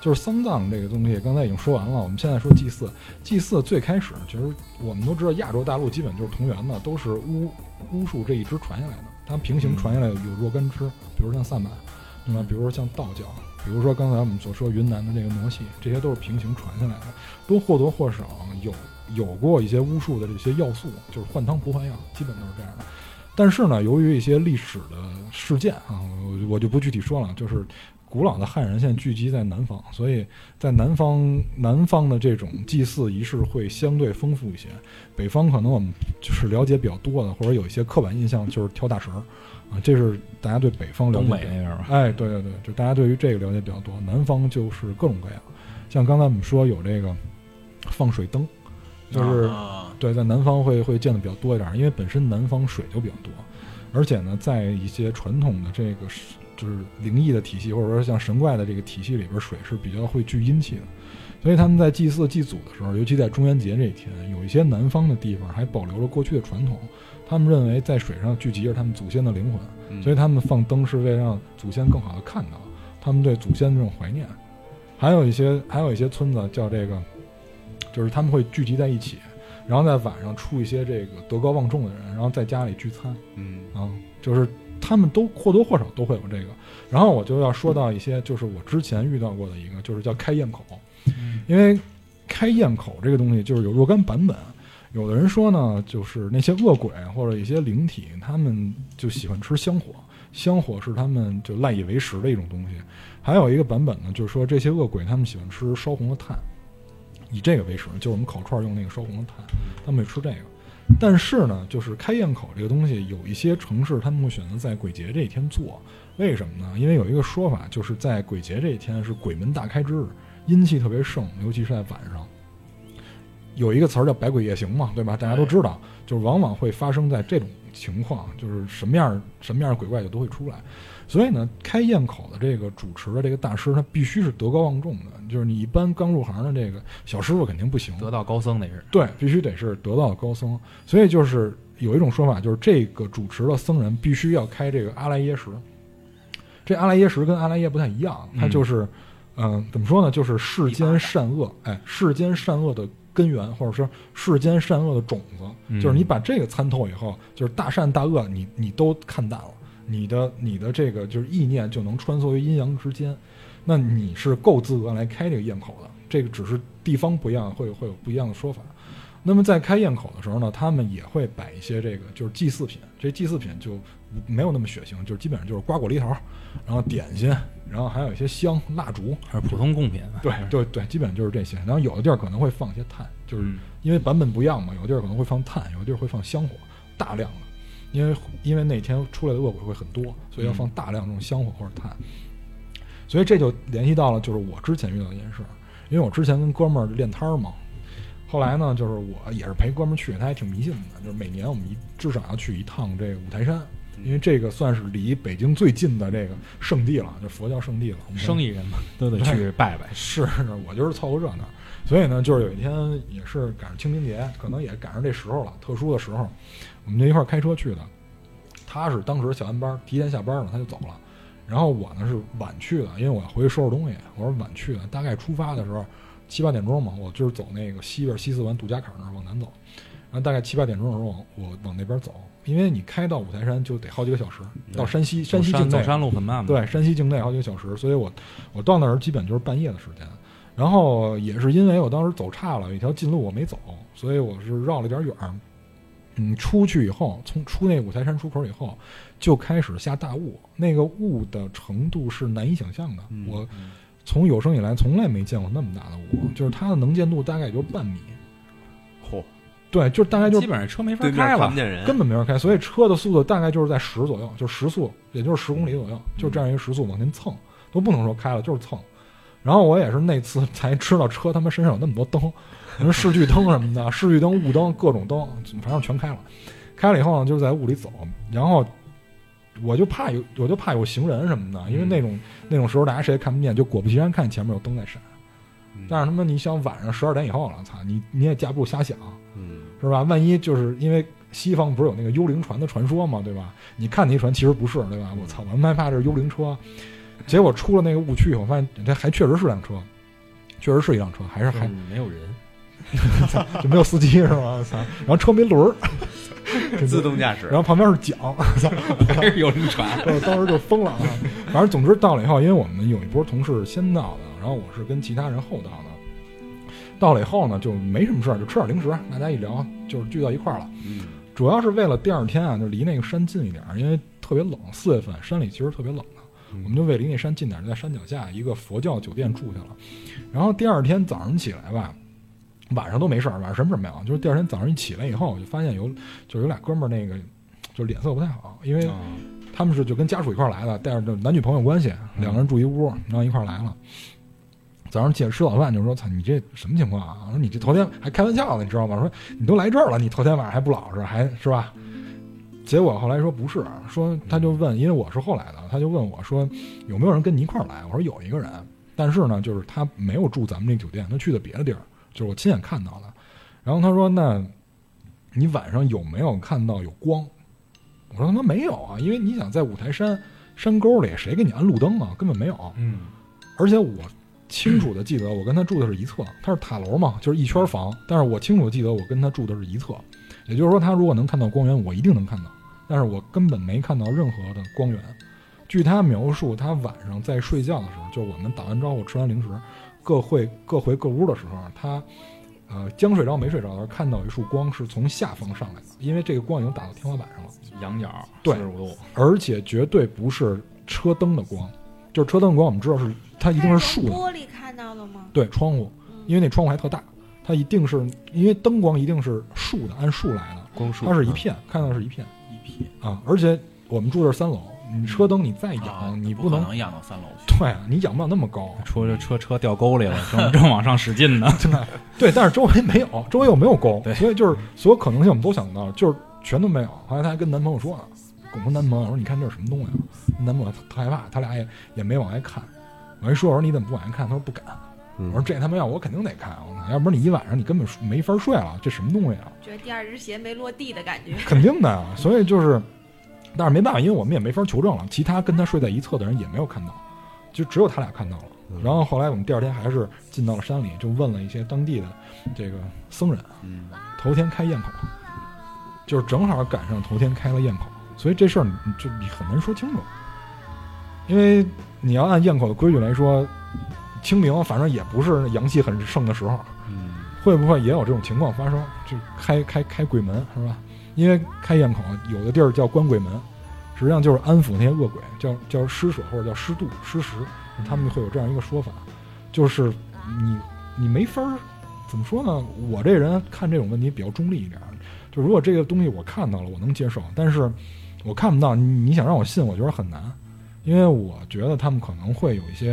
就是丧葬这个东西，刚才已经说完了。我们现在说祭祀，祭祀最开始其实我们都知道，亚洲大陆基本就是同源的，都是巫巫术这一支传下来的。它平行传下来有若干支，比如像萨满，对吧？比如说像道教，比如说刚才我们所说云南的这个傩戏，这些都是平行传下来的，都或多或少有有过一些巫术的这些要素，就是换汤不换药，基本都是这样的。但是呢，由于一些历史的事件啊，我我就不具体说了，就是古老的汉人现在聚集在南方，所以在南方南方的这种祭祀仪式会相对丰富一些。北方可能我们就是了解比较多的，或者有一些刻板印象，就是跳大神儿啊，这是大家对北方了东解那边吧，哎，对对对，就大家对于这个了解比较多。南方就是各种各样，像刚才我们说有这个放水灯，就是、啊对，在南方会会见的比较多一点，因为本身南方水就比较多，而且呢，在一些传统的这个是就是灵异的体系，或者说像神怪的这个体系里边，水是比较会聚阴气的。所以他们在祭祀祭祖的时候，尤其在中元节这一天，有一些南方的地方还保留了过去的传统。他们认为在水上聚集着他们祖先的灵魂，嗯所以他们放灯是为了让祖先更好的看到他们对祖先的这种怀念。还有一些还有一些村子叫这个，就是他们会聚集在一起，然后在晚上出一些这个德高望重的人，然后在家里聚餐嗯啊，就是他们都或多或少都会有这个。然后我就要说到一些，就是我之前遇到过的一个，就是叫开宴口，因为开宴口这个东西就是有若干版本。有的人说呢，就是那些恶鬼或者一些灵体，他们就喜欢吃香火，香火是他们就赖以为食的一种东西。还有一个版本呢，就是说这些恶鬼他们喜欢吃烧红的炭，以这个为食，就是我们烤串用那个烧红的炭，他们会吃这个。但是呢，就是开宴口这个东西，有一些城市他们会选择在鬼节这一天做，为什么呢？因为有一个说法，就是在鬼节这一天是鬼门大开之日，阴气特别盛，尤其是在晚上。有一个词儿叫“百鬼夜行”嘛，对吧？大家都知道，就是往往会发生在这种情况，就是什么样儿什么样鬼怪就都会出来。所以呢，开宴口的这个主持的这个大师，他必须是德高望重的，就是你一般刚入行的这个小师傅肯定不行，得道高僧那是。对，必须得是得道的高僧。所以就是有一种说法，就是这个主持的僧人必须要开这个阿赖耶识。这阿赖耶识跟阿赖耶不太一样，它就是，嗯、怎么说呢？就是世间善恶，哎，世间善恶的根源，或者说世间善恶的种子。嗯就是你把这个参透以后，就是大善大恶，你你都看淡了，你的你的这个就是意念就能穿梭于阴阳之间。那你是够资格来开这个咽口的，这个只是地方不一样，会有会有不一样的说法。那么在开咽口的时候呢，他们也会摆一些这个就是祭祀品，这祭祀品就没有那么血腥，就是基本上就是瓜果梨桃，然后点心，然后还有一些香蜡烛，还是普通贡品。对对对，基本上就是这些。然后有的地儿可能会放一些炭，就是嗯因为版本不一样嘛，有的地儿可能会放炭，有的地儿会放香火，大量的，因为因为那天出来的恶鬼会很多，所以要放大量这种香火或者炭。所以这就联系到了，就是我之前遇到的一件事儿，因为我之前跟哥们儿练摊儿嘛，后来呢，就是我也是陪哥们儿去，他还挺迷信的，就是每年我们一至少要去一趟这个五台山，因为这个算是离北京最近的这个圣地了，就佛教圣地了。我们生意人嘛，都得去拜拜。是我就是凑个热闹，所以呢，就是有一天也是赶上清明节，可能也赶上这时候了，特殊的时候，我们就一块儿开车去的。他是当时下完班，提前下班了，他就走了。然后我呢是晚去的，因为我要回去收拾东西。我是晚去的，大概出发的时候七八点钟嘛，我就是走那个西边西四环杜家坎那儿往南走。然后大概七八点钟的时候，我我往那边走，因为你开到五台山就得好几个小时，到山西山西境内走山路很慢嘛。对，山西境内好几个小时，所以我我到那儿基本就是半夜的时间。然后也是因为我当时走岔了，有一条近路我没走，所以我是绕了点远儿。嗯，出去以后，从出那五台山出口以后，就开始下大雾，那个雾的程度是难以想象的。嗯我从有生以来从来没见过那么大的雾，就是它的能见度大概也就半米。嚯，对，就大概就基本上车没法开了看不。见人，根本没法开，所以车的速度大概就是在十左右，就时速，也就是十公里左右，就这样一个时速往前蹭，都不能说开了，就是蹭。然后我也是那次 才知道车他妈身上有那么多灯，什么视距灯什么的，视距灯、雾灯各种灯，反正全开了。开了以后呢，就在雾里走，然后我就怕有，我就怕有行人什么的，因为那种那种时候大家谁也看不见，就果不其然看前面有灯在闪。嗯但是他妈你想晚上十二点以后了，操你你也架不住瞎想，嗯是吧？万一就是因为西方不是有那个幽灵船的传说嘛，对吧？你看那船其实不是，对吧？我操，我他妈害怕这是幽灵车。结果出了那个误区以后，发现这还确实是辆车，确实是一辆车，还是还嗯没有人，就没有司机是吧？我操！然后车没轮儿，自动驾驶然，后旁边是桨，还是有人传。我当时就疯了啊！反正总之到了以后，因为我们有一波同事先到的，然后我是跟其他人后到的。到了以后呢，就没什么事儿，就吃点零食，大家一聊就是聚到一块儿了。嗯主要是为了第二天啊，就离那个山近一点儿，因为特别冷，四月份山里其实特别冷的，我们就为离那山近点儿，就在山脚下一个佛教酒店住下了。然后第二天早上起来吧，晚上都没事儿，晚上什么事儿没有，就是第二天早上一起来以后，我就发现有就有俩哥们儿那个就脸色不太好，因为他们是就跟家属一块儿来的，带着就男女朋友关系，两个人住一屋，然后一块儿来了。早上起来吃早饭就说：“操，你这什么情况啊？”我说：“你这头天还开玩笑呢，你知道吗？说你都来这儿了，你头天晚上还不老实，还是吧？”结果后来说不是，说他就问，因为我是后来的，他就问我说有没有人跟你一块儿来？我说有一个人，但是呢，就是他没有住咱们这酒店，他去的别的地儿，就是我亲眼看到的。然后他说：“那你晚上有没有看到有光？”我说：“他妈没有啊，因为你想在五台山山沟里，谁给你安路灯啊？根本没有。嗯，而且我清楚的记得我跟他住的是一侧，他是塔楼嘛，就是一圈房，但是我清楚记得我跟他住的是一侧，也就是说他如果能看到光源，我一定能看到，但是我根本没看到任何的光源。据他描述，他晚上在睡觉的时候，就是我们打完招呼、吃完零食，各会各回各屋的时候，他呃将睡着没睡着的时候，看到一束光是从下方上来的，因为这个光已经打到天花板上了。仰角对四十五度，而且绝对不是车灯的光，就是车灯的光，我们知道是它一定是竖的，玻璃看到了吗？对窗户，因为那窗户还特大，它一定是因为灯光一定是竖的，按竖来的，光束，它是一片，看到是一片一片啊，而且我们住的是三楼，你车灯你再啊仰，你不能养到三楼去。对啊，你仰不了那么高，车车车掉沟里了，正 正往上使劲呢。对，但是周围没有，周围又没有沟对，所以就是所有可能性我们都想到，就是全都没有。后来她还跟男朋友说呢，跟我男朋友我说：“你看这是什么东西啊？”男朋友特害怕，他俩也也没往外看。我一说我说你怎么不往外看？他说不敢。嗯我说这他妈要我肯定得看，我操，要不然你一晚上你根本没法睡了，这什么东西啊？觉得第二只鞋没落地的感觉。肯定的啊，所以就是，但是没办法，因为我们也没法求证了，其他跟他睡在一侧的人也没有看到，就只有他俩看到了。嗯然后后来我们第二天还是进到了山里，就问了一些当地的这个僧人，嗯头天开宴口，就是正好赶上头天开了宴口，所以这事儿你你就你很难说清楚，因为你要按焰口的规矩来说，清明反正也不是阳气很盛的时候，嗯会不会也有这种情况发生？就开开开鬼门是吧？因为开焰口有的地儿叫关鬼门，实际上就是安抚那些恶鬼，叫叫施舍或者叫施度施食，他们会有这样一个说法，就是你你没法儿怎么说呢？我这人看这种问题比较中立一点儿，就如果这个东西我看到了，我能接受，但是我看不到，你你想让我信，我觉得很难。因为我觉得他们可能会有一些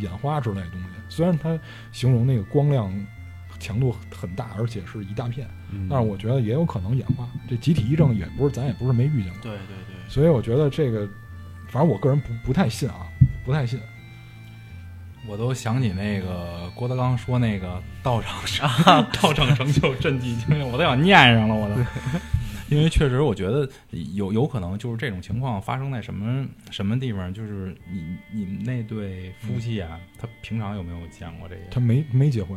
眼花之类的东西，虽然他形容那个光亮强度很大，而且是一大片，嗯，但是我觉得也有可能眼花。这集体癔症也不是咱也不是没遇见过，对对对，所以我觉得这个，反正我个人不不太信啊，不太信。我都想起那个郭德纲说那个道场啥 道场成就震迹经验，我都想念上了，我都。因为确实，我觉得有有可能就是这种情况发生在什么什么地方，就是你你们那对夫妻啊，他平常有没有见过这个他没没结婚，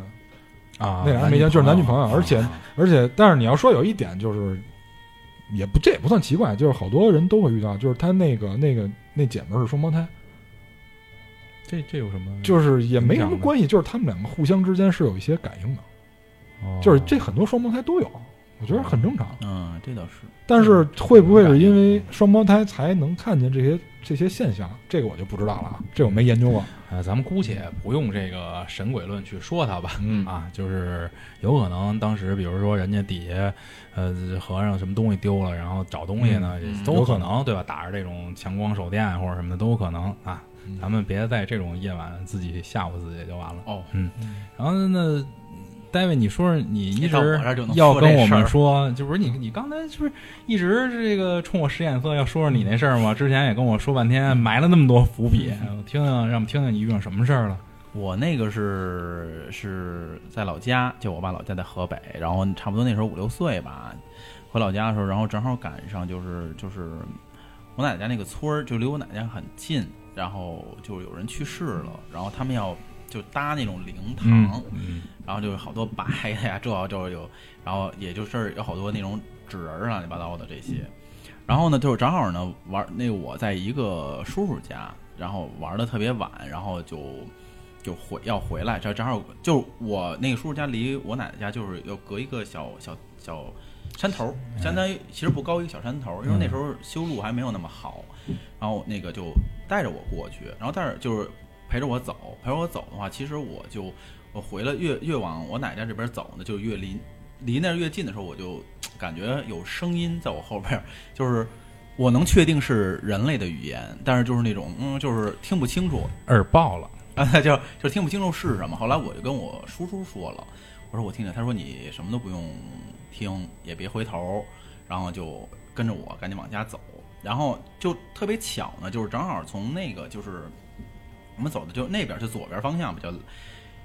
啊？那俩人没结，就是男女朋友，而且啊而且，但是你要说有一点就是，也不这也不算奇怪，就是好多人都会遇到，就是他那个那个那姐们儿是双胞胎，这这有什么？就是也没什么关系，就是他们两个互相之间是有一些感应的，哦就是这很多双胞胎都有，我觉得很正常。嗯，这倒是。但是会不会是因为双胞胎才能看见这些这些现象？这个我就不知道了啊，这我没研究过。呃，咱们姑且不用这个神鬼论去说它吧，嗯啊，就是有可能当时，比如说人家底下，呃，和尚什么东西丢了，然后找东西呢，嗯也都有可能，对吧？打着这种强光手电或者什么的都有可能啊。嗯咱们别在这种夜晚自己吓唬自己就完了。哦，嗯然后那戴维，你说说你一直要跟我们说，就不是你你刚才是不是一直这个冲我使眼色，要说说你那事儿吗？之前也跟我说半天，埋了那么多伏笔，我听听，让我们听听你遇上什么事儿了。我那个是是在老家，就我爸老家在河北，然后差不多那时候五六岁吧，回老家的时候，然后正好赶上就是就是我奶奶家那个村儿，就离我奶奶家很近，然后就有人去世了，然后他们要就搭那种灵堂，嗯然后就是好多白的呀，这这有，然后也就是有好多那种纸人儿啊乱七八糟的这些。然后呢，就是正好呢玩那我在一个叔叔家，然后玩的特别晚，然后就就回要回来，这正好就我那个叔叔家离我奶奶家就是要隔一个小小小山头儿，相当于其实不高一个小山头儿，因为那时候修路还没有那么好，然后那个就带着我过去，然后但是就是陪着我走，陪着我走的话，其实我就我回来越越往我奶奶家这边走呢，就越离离那儿越近的时候，我就感觉有声音在我后边儿，就是我能确定是人类的语言，但是就是那种嗯，就是听不清楚，耳爆了，啊，就就听不清楚是什么。后来我就跟我叔叔说了，我说我听见，他说你什么都不用听，也别回头，然后就跟着我赶紧往家走。然后就特别巧呢，就是正好从那个就是我们走的就那边就左边方向比较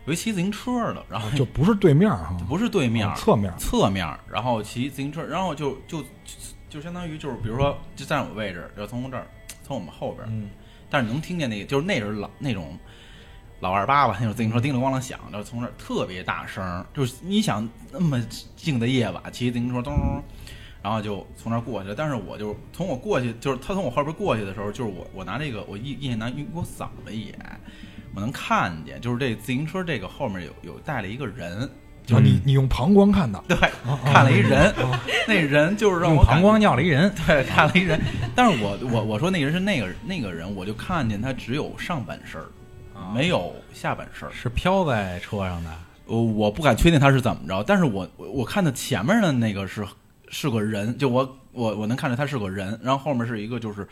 有一骑自行车的，然后就不是对面哈，不是对面，哦侧面。侧面，然后骑自行车，然后就就就相当于就是，比如说就站我位置，就从这儿从我们后边，嗯，但是你能听见那个，就是那是老那种老二八吧，那种自行车叮铃咣啷响，然后从这儿特别大声，就是你想那么静的夜晚骑自行车咚，然后就从那儿过去了。但是我就从我过去，就是他从我后边过去的时候，就是我我拿这个我一一拿给我扫了一眼，我能看见，就是这自行车这个后面有有带了一个人，就你你用膀胱看的，对，看了一人，那人就是让我感膀胱尿了一人，对，看了一人，但是我我我说那个人是那个那个人，我就看见他只有上半身儿，没有下半身儿。是飘在车上的。我，我不敢确定他是怎么着，但是我我我看到前面的那个是是个人，就我我我能看着他是个人，然后后面是一个就是。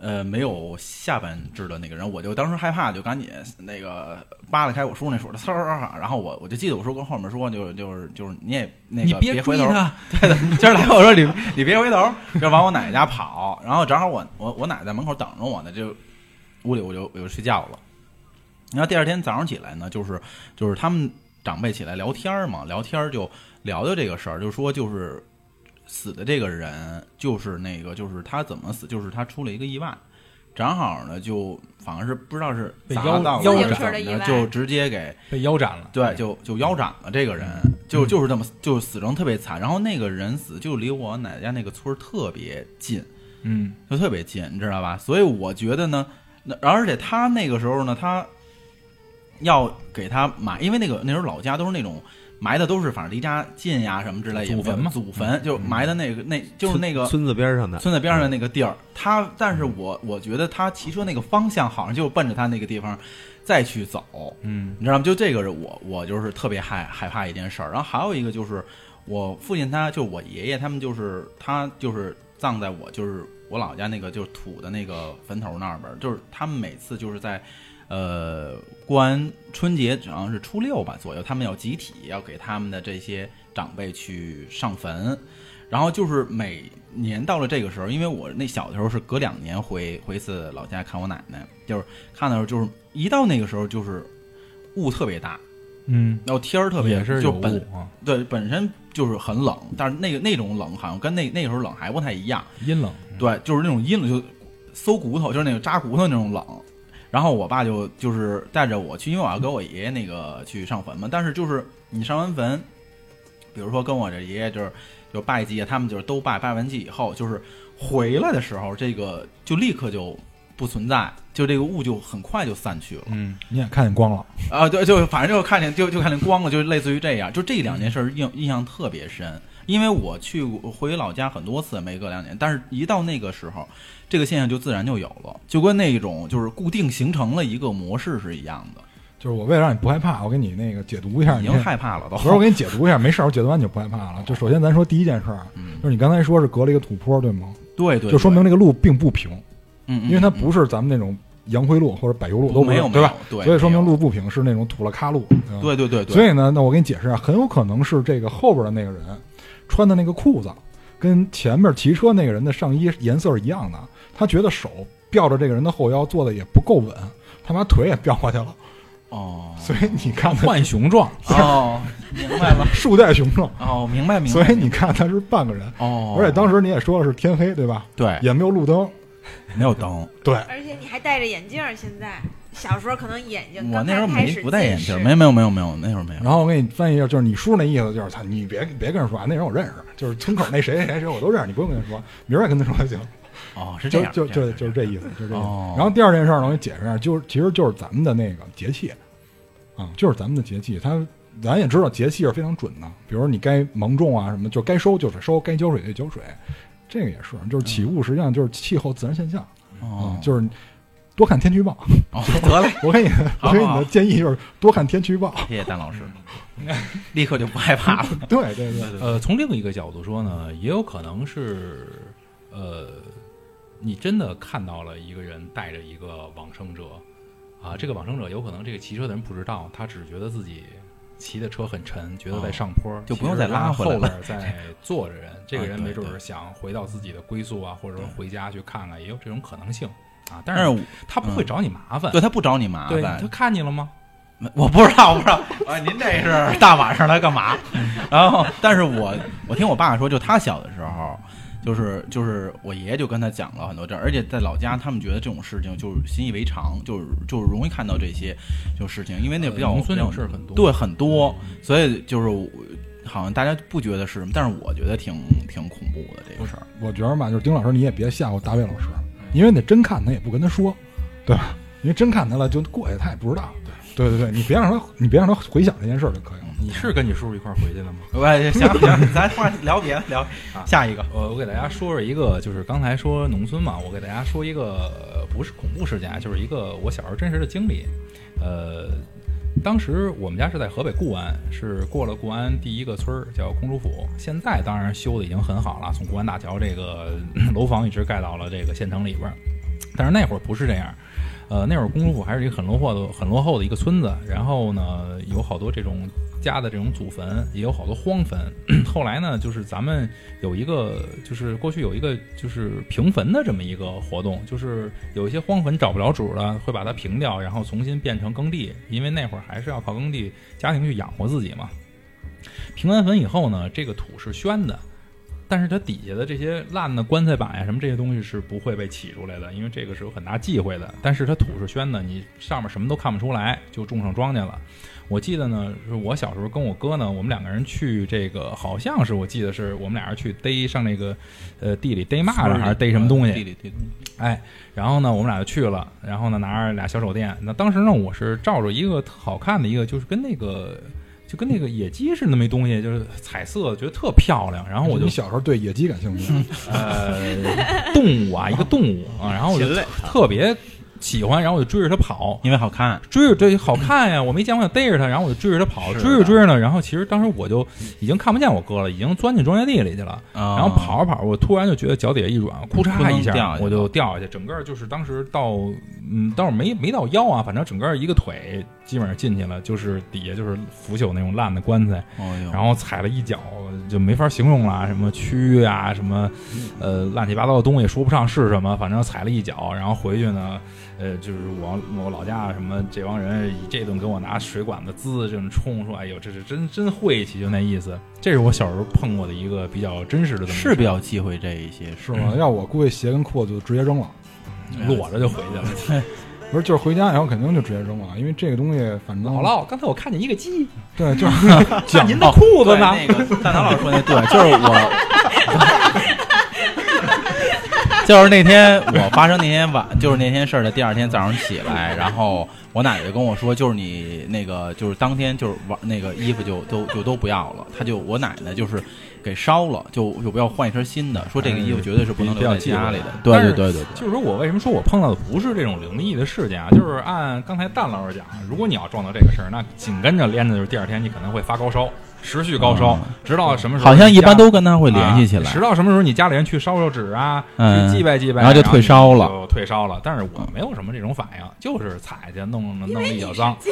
呃，没有下半肢的那个人，我就当时害怕，就赶紧那个扒拉开我叔那手的嗖儿，然后我我就记得我叔跟后面说，就就是就是你也那你个别回头，对的，今儿来我说你你别回头，就往我奶奶家跑。然后正好我我我奶奶在门口等着我呢，就屋里我就我就睡觉了。然后第二天早上起来呢，就是就是他们长辈起来聊天嘛，聊天就聊聊这个事儿，就说就是死的这个人就是那个就是他怎么死，就是他出了一个意外。正好呢，就反正是不知道是被腰砸到了腰斩怎么着，的就直接给被腰斩了。对，就就腰斩了。这个人就就是这么就死成特别惨。然后那个人死就离我奶奶家那个村儿特别近，嗯，就特别近，你知道吧？所以我觉得呢，那而且他那个时候呢，他要给他买，因为那个那时候老家都是那种埋的都是反正离家近呀什么之类的，祖坟嘛祖坟就埋的那个那就是那个村子边上的，村子边上的那个地儿，他，但是我我觉得他骑车那个方向好像就奔着他那个地方再去走，嗯。你知道吗？就这个是我我就是特别害害怕一件事儿。然后还有一个就是我父亲他就我爷爷他们就是他就是葬在我就是我老家那个就是土的那个坟头那儿边儿，就是他们每次就是在呃过完春节好像是初六吧左右，他们要集体要给他们的这些长辈去上坟，然后就是每年到了这个时候，因为我那小的时候是隔两年回回一次老家看我奶奶，就是看的时候就是一到那个时候就是雾特别大，嗯，然后天儿特别也是有就本啊，对本身就是很冷，但是那个那种冷好像跟那那个时候冷还不太一样，阴冷。对，就是那种阴冷，就搜骨头，就是那个扎骨头那种冷。然后我爸就就是带着我去，因为我要给我爷爷那个去上坟嘛。但是就是你上完坟，比如说跟我这爷爷就是就拜祭，他们就是都拜，拜完祭以后，就是回来的时候，这个就立刻就不存在，就这个雾就很快就散去了。嗯，你也看见光了，啊，对，就反正就看见就就看见光了，就类似于这样。就这两件事儿印印象特别深，因为我去过回老家很多次，没隔两年，但是一到那个时候，这个现象就自然就有了，就跟那种就是固定形成了一个模式是一样的。就是我为了让你不害怕，我给你那个解读一下，已经害怕了都。不是我给你解读一下，没事儿，我解读完你就不害怕了。就首先咱说第一件事儿，嗯，就是你刚才说是隔了一个土坡，对吗？对对，就说明这个路并不平，嗯，嗯，因为它嗯不是咱们那种洋灰路或者柏油路都没有对吧？？对，所以说明路不平是那种土了咖路。对对对，所以呢，那我给你解释啊，很有可能是这个后边的那个人穿的那个裤子跟前面骑车那个人的上衣颜色是一样的，他觉得手吊着这个人的后腰做的也不够稳，他把腿也吊过去了，哦。所以你看他浣熊状，哦，明白了。树袋熊状，哦，明白明白。所以你看他是半个人，哦，而且当时你也说了是天黑对吧？对。也没有路灯，没有灯，对，而且你还戴着眼镜，现在小时候可能眼睛我刚那时候没才开始不戴眼镜，没没有没有没有，那时候没有。然后我给你翻译一下，就是你叔那意思就是，他，你别别跟人说啊，那人我认识，就是村口那谁谁谁谁我都认识，你不用跟他说，明儿再跟他说就行。哦，是这样，就就就就是这意思，就是这意思。哦然后第二件事儿呢，我给你解释一下，就是其实就是咱们的那个节气，啊，就是咱们的节气，它咱也知道节气是非常准的，比如你该芒种啊什么，就该收就是收，该浇水就浇水，这个也是，就是起雾实际上就是气候自然现象哦啊，就是多看天气预报。哦，得嘞，我给你，我给你的建议就是多看天气预报。谢谢丹老师，立刻就不害怕了。对对对，呃，从另一个角度说呢，也有可能是，呃，你真的看到了一个人带着一个往生者，啊，这个往生者有可能这个骑车的人不知道，他只觉得自己骑的车很沉，觉得在上坡，就不用再拉回来了后边 在坐着人，这个人没准对儿想回到自己的归宿啊，或者说回家去看看，也有这种可能性啊。但但是是他不会找你麻烦，对他不找你麻烦，他，看你了吗？我不知道，我不知道。啊，您这是大晚上来干嘛？然后，但是我我听我爸说，就他小的时候，就是就是我爷爷就跟他讲了很多这，而且在老家他们觉得这种事情就是习以为常，就是就是容易看到这些就事情，因为那比较呃农村那种事儿很多。对很多，所以就是我好像大家不觉得是什么，但是我觉得挺挺恐怖的这个事儿。我觉得吧，就是丁老师你也别吓唬大卫老师，因为那真看他也不跟他说，对吧？因为真看他了就过去，他也不知道。对对对，你别让他，你别让他回想这件事儿就可以了。你是跟你叔叔一块儿回去的吗？喂，行行，咱话聊别的，聊啊下一个。我，我给大家说说一个，就是刚才说农村嘛，我给大家说一个呃不是恐怖事件啊，就是一个我小时候真实的经历。呃，当时我们家是在河北固安，是过了固安第一个村儿叫公主府，现在当然修的已经很好了，从固安大桥这个 楼房一直盖到了这个县城里边儿，但是那会儿不是这样。呃，那会儿公主府还是一个很落后的、很落后的一个村子，然后呢，有好多这种家的这种祖坟，也有好多荒坟。后来呢，就是咱们有一个，就是过去有一个就是平坟的这么一个活动，就是有一些荒坟找不着主了，会把它平掉，然后重新变成耕地，因为那会儿还是要靠耕地家庭去养活自己嘛。平完坟以后呢，这个土是宣的。但是它底下的这些烂的棺材板呀，什么这些东西是不会被起出来的，因为这个是有很大忌讳的。但是它土是宣的，你上面什么都看不出来，就种上庄稼了。我记得呢，是我小时候跟我哥呢，我们两个人去这个，好像是我记得是我们俩人去逮上那个呃地里逮蚂蚱还是逮什么东西，地里逮东西哎，然后呢，我们俩就去了，然后呢，拿着俩小手电。那当时呢，我是照着一个特好看的一个，就是跟那个就跟那个野鸡似的那么一东西，就是彩色，觉得特漂亮。然后我就你小时候对野鸡感兴趣，呃动物啊，一个动物啊，然后我就特别喜欢，然后我就追着他跑。因为好看，追着对好看呀，我没见过，我想逮着他，然后我就追着他跑，追着追着呢，然后其实当时我就已经看不见我哥了，已经钻进庄稼地里去了。然然后跑着跑着，我突然就觉得脚底下一软，不裤嚓一下我就掉下去，整个就是当时到嗯，倒是没没到腰啊，反正整个一个腿基本上进去了，就是底下就是腐朽那种烂的棺材，然后踩了一脚就没法形容了，什么蛆啊，什么呃乱七八糟的东西说不上是什么，反正踩了一脚，然后回去呢，呃，就是我我老家什么这帮人以这顿给我拿水管子滋这种冲说，哎呦，这是真真晦气，就那意思。这是我小时候碰过的一个比较真实的这么一个事儿，是比较忌讳这一些，是吗？要我估计鞋跟裤子就直接扔了，裸着就回去了。不是，就是回家以后肯定就直接扔了，因为这个东西反正姥姥，刚才我看见一个鸡，对，就是 看您的裤子呢。那个大唐老师说那对，就是我。就是那天我发生那天晚，就是那天事儿的第二天早上起来，然后我奶奶就跟我说，就是你那个就是当天就是玩那个衣服就都就都不要了，她就我奶奶就是给烧了，就就不要换一身新的，说这个衣服绝对是不能留在家里的。对对对对对，就是说我为什么说我碰到的不是这种灵异的事件啊？就是按刚才蛋老师讲，如果你要撞到这个事儿，那紧跟着连着就是第二天你可能会发高烧，持续高烧，直到什么时候？好像一般都跟他会联系起来啊直。到什么时候你家里人去烧烧纸啊，嗯去祭拜祭拜，然后就退烧了就退烧了。但是我没有什么这种反应，就是踩去弄弄了一脚脏。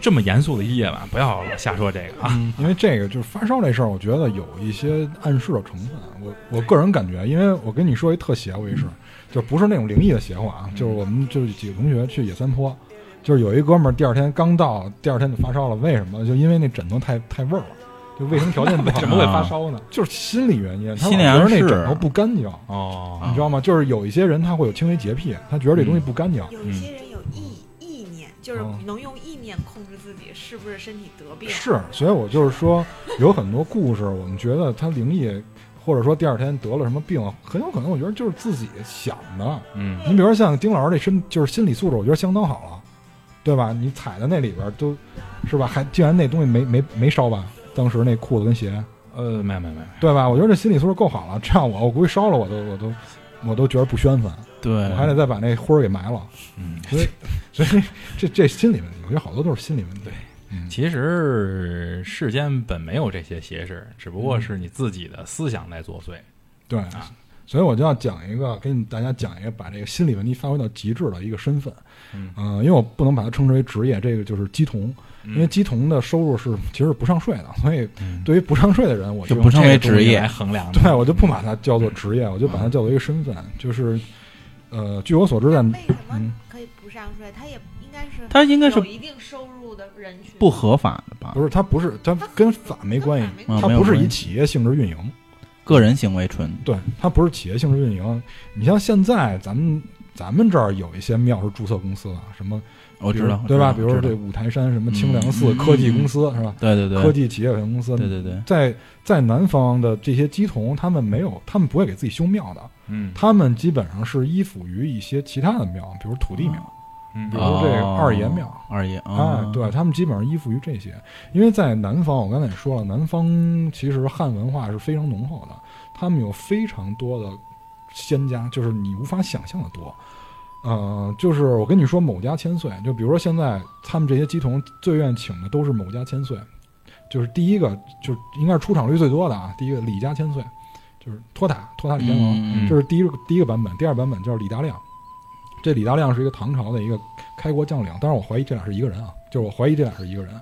这么严肃的一夜晚，不要瞎说这个啊！因为这个就是发烧这事儿，我觉得有一些暗示的成分。我我个人感觉，因为我跟你说一特邪乎一事，就不是那种灵异的邪乎啊，就是我们就是几个同学去野三坡，就是有一哥们儿第二天刚到，第二天就发烧了。为什么？就因为那枕头太太味儿了，就卫生条件不好。为什么会发烧呢？就是心理原因，他心理老觉得那枕头不干净，哦，你知道吗？就是有一些人他会有轻微洁癖，他觉得这东西不干净。有一些人有意意念，就是哦能用意念控制自己是不是身体得病。是，所以我就是说，有很多故事，我们觉得他灵异，或者说第二天得了什么病，很有可能我觉得就是自己想的。嗯，你比如说像丁老师这身，就是心理素质，我觉得相当好了，对吧？你踩在那里边儿都，是吧？还竟然那东西没没没烧吧？当时那裤子跟鞋，呃，没有没有没有，对吧？我觉得这心理素质够好了。这样我，我估计烧了我都我都我都觉得不宣愤，对我还得再把那灰儿给埋了。嗯，所以，所以这这心理问题，我觉得好多都是心理问题。对嗯，其实世间本没有这些邪事，只不过是你自己的思想在作祟。对，所以我就要讲一个，给你大家讲一个，把这个心理问题发挥到极致的一个身份。嗯。呃因为我不能把它称之为职业，这个就是鸡童，因为鸡童的收入是其实是不上税的，所以嗯。对于不上税的人，我用就不称为职业来衡量。对，我就不把它叫做职业，我就把它叫做一个身份，就是。呃，据我所知，在为什么嗯。可以不上税，他也应该是他应该是有一定收入的人群，不合法的吧？不？是，他不是，他跟法没关系，他不是以企业性质运营，个人行为纯对，它不是企业性质运营。你像现在咱们咱们这儿有一些庙是注册公司的，什么我知道对吧？比如说这五台山什么清凉寺嗯科技公司是吧？对对对，科技企业有限公司，对对对，在在南方的这些鸡童，他们没有，他们不会给自己修庙的，嗯他们基本上是依附于一些其他的庙，比如土地庙，嗯比如这个哦二爷庙。二爷哎啊，，对他们基本上依附于这些，因为在南方，我刚才也说了，南方其实汉文化是非常浓厚的，他们有非常多的仙家，就是你无法想象的多。呃，就是我跟你说，某家千岁，就比如说现在他们这些鸡童最愿意请的都是某家千岁，就是第一个就应该是出场率最多的啊，第一个李家千岁，就是托塔托塔李天王，嗯这是第一个第一个版本，第二版本叫李大亮。这李大亮是一个唐朝的一个开国将领，当然我怀疑这俩是一个人啊，就是我怀疑这俩是一个人，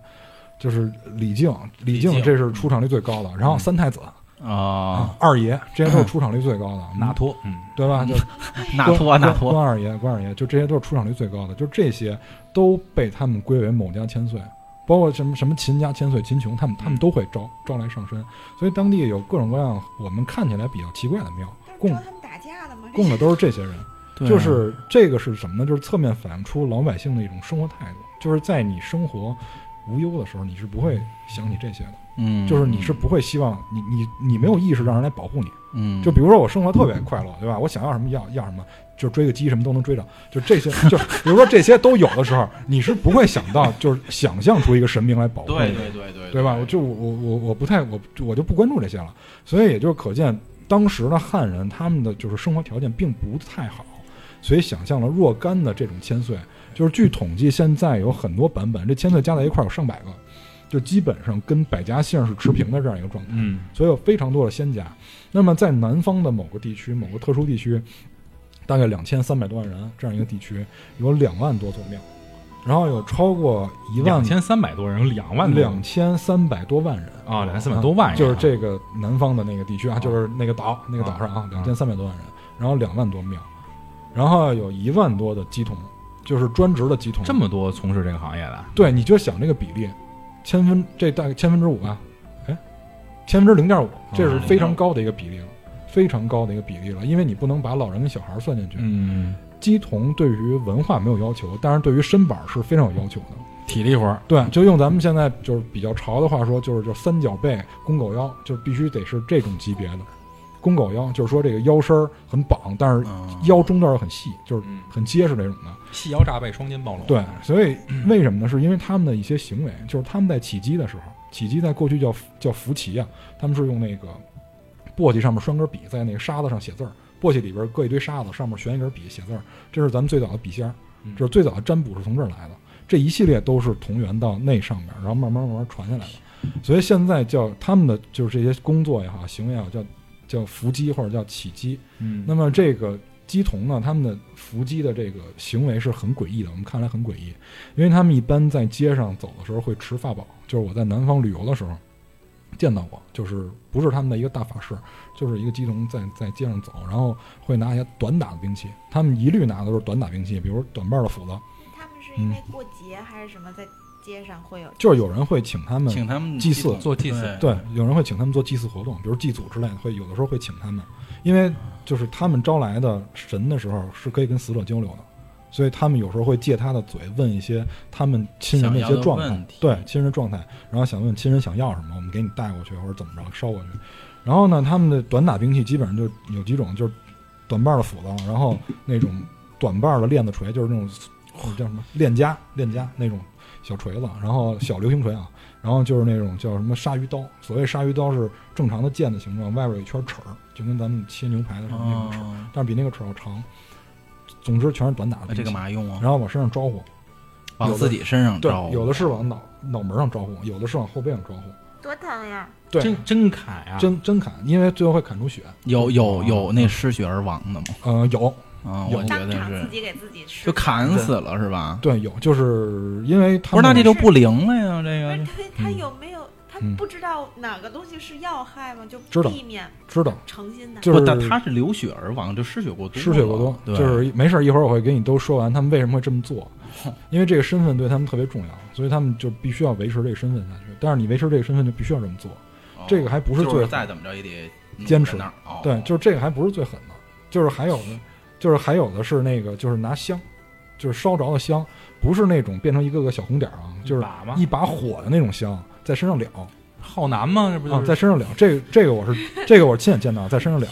就是李靖，李李靖靖这是出场率最高的，然后三太子、啊，二爷这些都是出场率最高的，纳托，嗯对吧？就 纳托纳托，关二爷关二爷，就这些都是出场率最高的，就这些都被他们归为某家千岁。包括什么什么秦家千岁、秦琼，他们他们都会招招来上身，所以当地有各种各样我们看起来比较奇怪的庙，供他们打架的吗？供的都是这些人。就是这个是什么呢？就是侧面反映出老百姓的一种生活态度，就是在你生活无忧的时候，你是不会想起这些的，嗯，就是你是不会希望你你你没有意识让人来保护你。嗯，就比如说我生活特别快乐，对吧？我想要什么要要什么，就追个鸡什么都能追着，就这些，就比如说这些都有的时候，你是不会想到就是想象出一个神明来保护你的。对对对对对吧？我就我我我我不太我我就不关注这些了，所以也就是可见当时的汉人他们的就是生活条件并不太好，所以想象了若干的这种千岁，就是据统计现在有很多版本，这千岁加在一块儿有上百个，就基本上跟百家姓是持平的这样一个状态，嗯。所以有非常多的仙家。那么在南方的某个地区，某个特殊地区，大概两千三百多万人这样一个地区，有两万多座庙，然后有超过一万两千三百多人，有两万多。两千三百多万人。啊，两千三百多万人啊，就是这个南方的那个地区啊，啊就是那个岛，那个岛上啊，啊。两千三百多万人，然后两万多庙，然后有一万多的鸡童，就是专职的鸡童。这么多从事这个行业的，对，你就想这个比例，千分这大概千分之五吧，哎，千分之零点五，这是非常高的一个比例了，非常高的一个比例了，因为你不能把老人跟小孩算进去。嗯，鸡童对于文化没有要求，但是对于身板是非常有要求的。体力活儿，对，就用咱们现在就是比较潮的话说，就是就三角背、弓狗腰，就必须得是这种级别的。公狗腰就是说这个腰身儿很绑，但是嗯腰中段儿很细，就是嗯，很结实那种的。细腰炸背，双肩暴露，对，所以为什么呢？是因为他们的一些行为，就是他们在起鸡的时候，起鸡在过去叫叫伏旗啊，他们是用那个簸箕上面拴根笔，在那个沙子上写字儿，簸箕里边搁一堆沙子，上面悬一根笔写字儿，这是咱们最早的笔仙儿，嗯这是最早的占卜是从这儿来的。这一系列都是同源到那上面，然后慢慢慢慢传下来的。所以现在叫他们的就是这些工作也好，行为也好，叫叫伏击或者叫起击。嗯，那么这个鸡童呢，他们的伏击的这个行为是很诡异的，我们看来很诡异，因为他们一般在街上走的时候会持法宝，就是我在南方旅游的时候见到过，就是不是他们的一个大法师，就是一个鸡童在在街上走，然后会拿一些短打的兵器，他们一律拿的都是短打兵器，比如短把的斧子，他们是因为过节还是什么，在街上会有，就是有人会请他们请他们祭祀做祭祀，对，有人会请他们做祭祀活动，比如祭祖之类的，会有的时候会请他们，因为就是他们招来的神的时候是可以跟死者交流的，所以他们有时候会借他的嘴问一些他们亲人的一些状态对亲人的状态，然后想问亲人想要什么，我们给你带过去或者怎么着捎过去。然后呢，他们的短打兵器基本上就有几种，就是短把的斧子，然后那种短把的链子锤，就是那种叫什么链夹链夹那种小锤子，然后小流星锤啊，然后就是那种叫什么鲨鱼刀。所谓鲨鱼刀是正常的剑的形状，外边有一圈齿儿，就跟咱们切牛排的时候那种齿但是比那个齿要长。总之全是短打的这干嘛用啊？然后往身上招呼，往自己身上对招，，有的是往脑脑门上招呼，有的是往后背上招呼。多疼呀！对，真真砍呀，真真砍，因为最后会砍出血。有有有那失血而亡的吗？呃，有，啊，有我觉得当场自是己给自己吃，就砍死了是吧？对，有，就是因为他不是，那这就不灵了呀，这个他他嗯有没有他不知道哪个东西是要害吗？就知道避免知道，诚心的。就是不但他是流血而亡，就失血过多，失血过多，对，就是没事儿，一会儿我会给你都说完他们为什么会这么做，因为这个身份对他们特别重要，所以他们就必须要维持这个身份下去。但是你维持这个身份就必须要这么做，哦这个还不是就最再怎么着也得嗯坚持那对，就是这个还不是最狠的，就是还有的，就是还有的是那个就是拿香，就是烧着的香，不是那种变成一个个小红点儿啊，就是？一把火的那种香，在身上燎浩南吗？这不就啊，在身上燎。这个这个我是这个我是亲眼见到，在身上燎。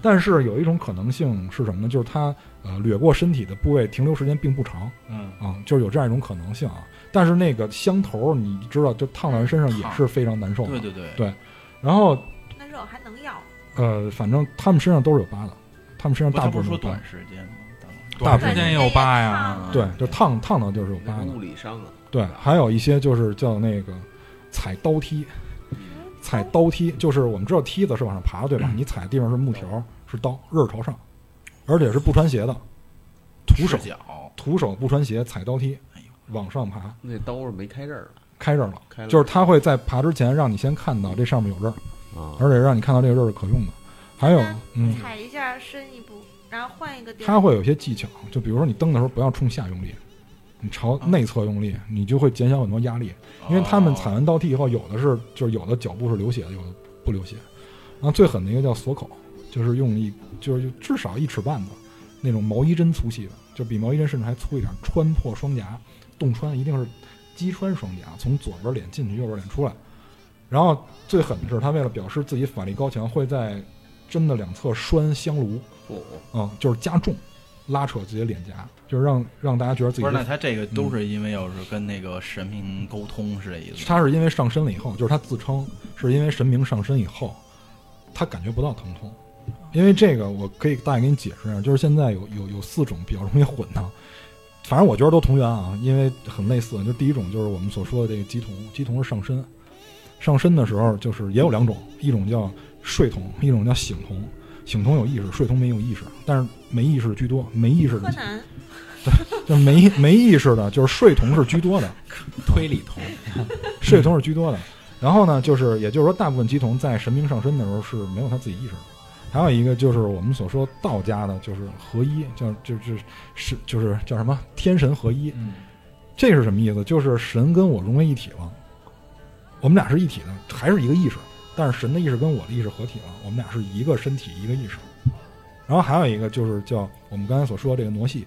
但是有一种可能性是什么呢？就是它呃掠过身体的部位停留时间并不长嗯，啊，就是有这样一种可能性啊。但是那个香头儿你知道，就烫到人身上也是非常难受的。对对对对然后那肉还能要？呃，反正他们身上都是有疤的，他们身上大部分说短时间吗？大部分短时间也有疤呀。嗯对，就烫烫到就是有疤的。物理伤啊，对，还有一些就是叫那个踩刀梯，踩刀梯就是我们知道梯子是往上爬，对吧？你踩的地方是木条，是刀，刃儿朝上，而且是不穿鞋的，徒手徒手不穿鞋踩刀梯哎呦往上爬，那刀是没开刃儿了，开刃了。开了就是他会在爬之前让你先看到这上面有刃儿，啊，而且让你看到这个刃儿是可用的。还有，嗯，踩一下深一步，然后换一个地儿。它会有些技巧，就比如说你蹬的时候不要冲下用力，你朝内侧用力，你就会减小很多压力。因为他们踩完倒踢以后，有的是就是有的脚步是流血的，有的不流血。然后最狠的一个叫锁口，就是用一就是至少一尺半的那种毛衣针粗细的，就比毛衣针甚至还粗一点，穿破双颊，洞穿一定是击穿双颊，从左边脸进去，右边脸出来。然后最狠的是，他为了表示自己法力高强，会在针的两侧拴香炉，哦，嗯，就是加重，拉扯自己的脸颊，就是让让大家觉得自己不是，那他这个都是因为要是跟那个神明沟通是这意思吗？他是因为上身了以后，就是他自称是因为神明上身以后，他感觉不到疼痛。因为这个，我可以大概给你解释一下，就是现在有有有四种比较容易混的，反正我觉得都同源啊，因为很类似。就第一种就是我们所说的这个鸡童，鸡童是上身，上身的时候就是也有两种，一种叫睡童，一种叫醒童。醒童有意识，睡童没有意识，但是没意识居多，没意识的柯南就没没意识的，就是睡童是居多的。推理童，睡童是居多的。然后呢，就是也就是说，大部分鸡童在神明上身的时候是没有他自己意识的。还有一个就是我们所说道家的，就是合一，叫就是是就是叫什么天神合一。嗯，这是什么意思？就是神跟我融为一体了，我们俩是一体的，还是一个意识，但是神的意识跟我的意识合体了，我们俩是一个身体一个意识。然后还有一个就是叫我们刚才所说的这个傩戏，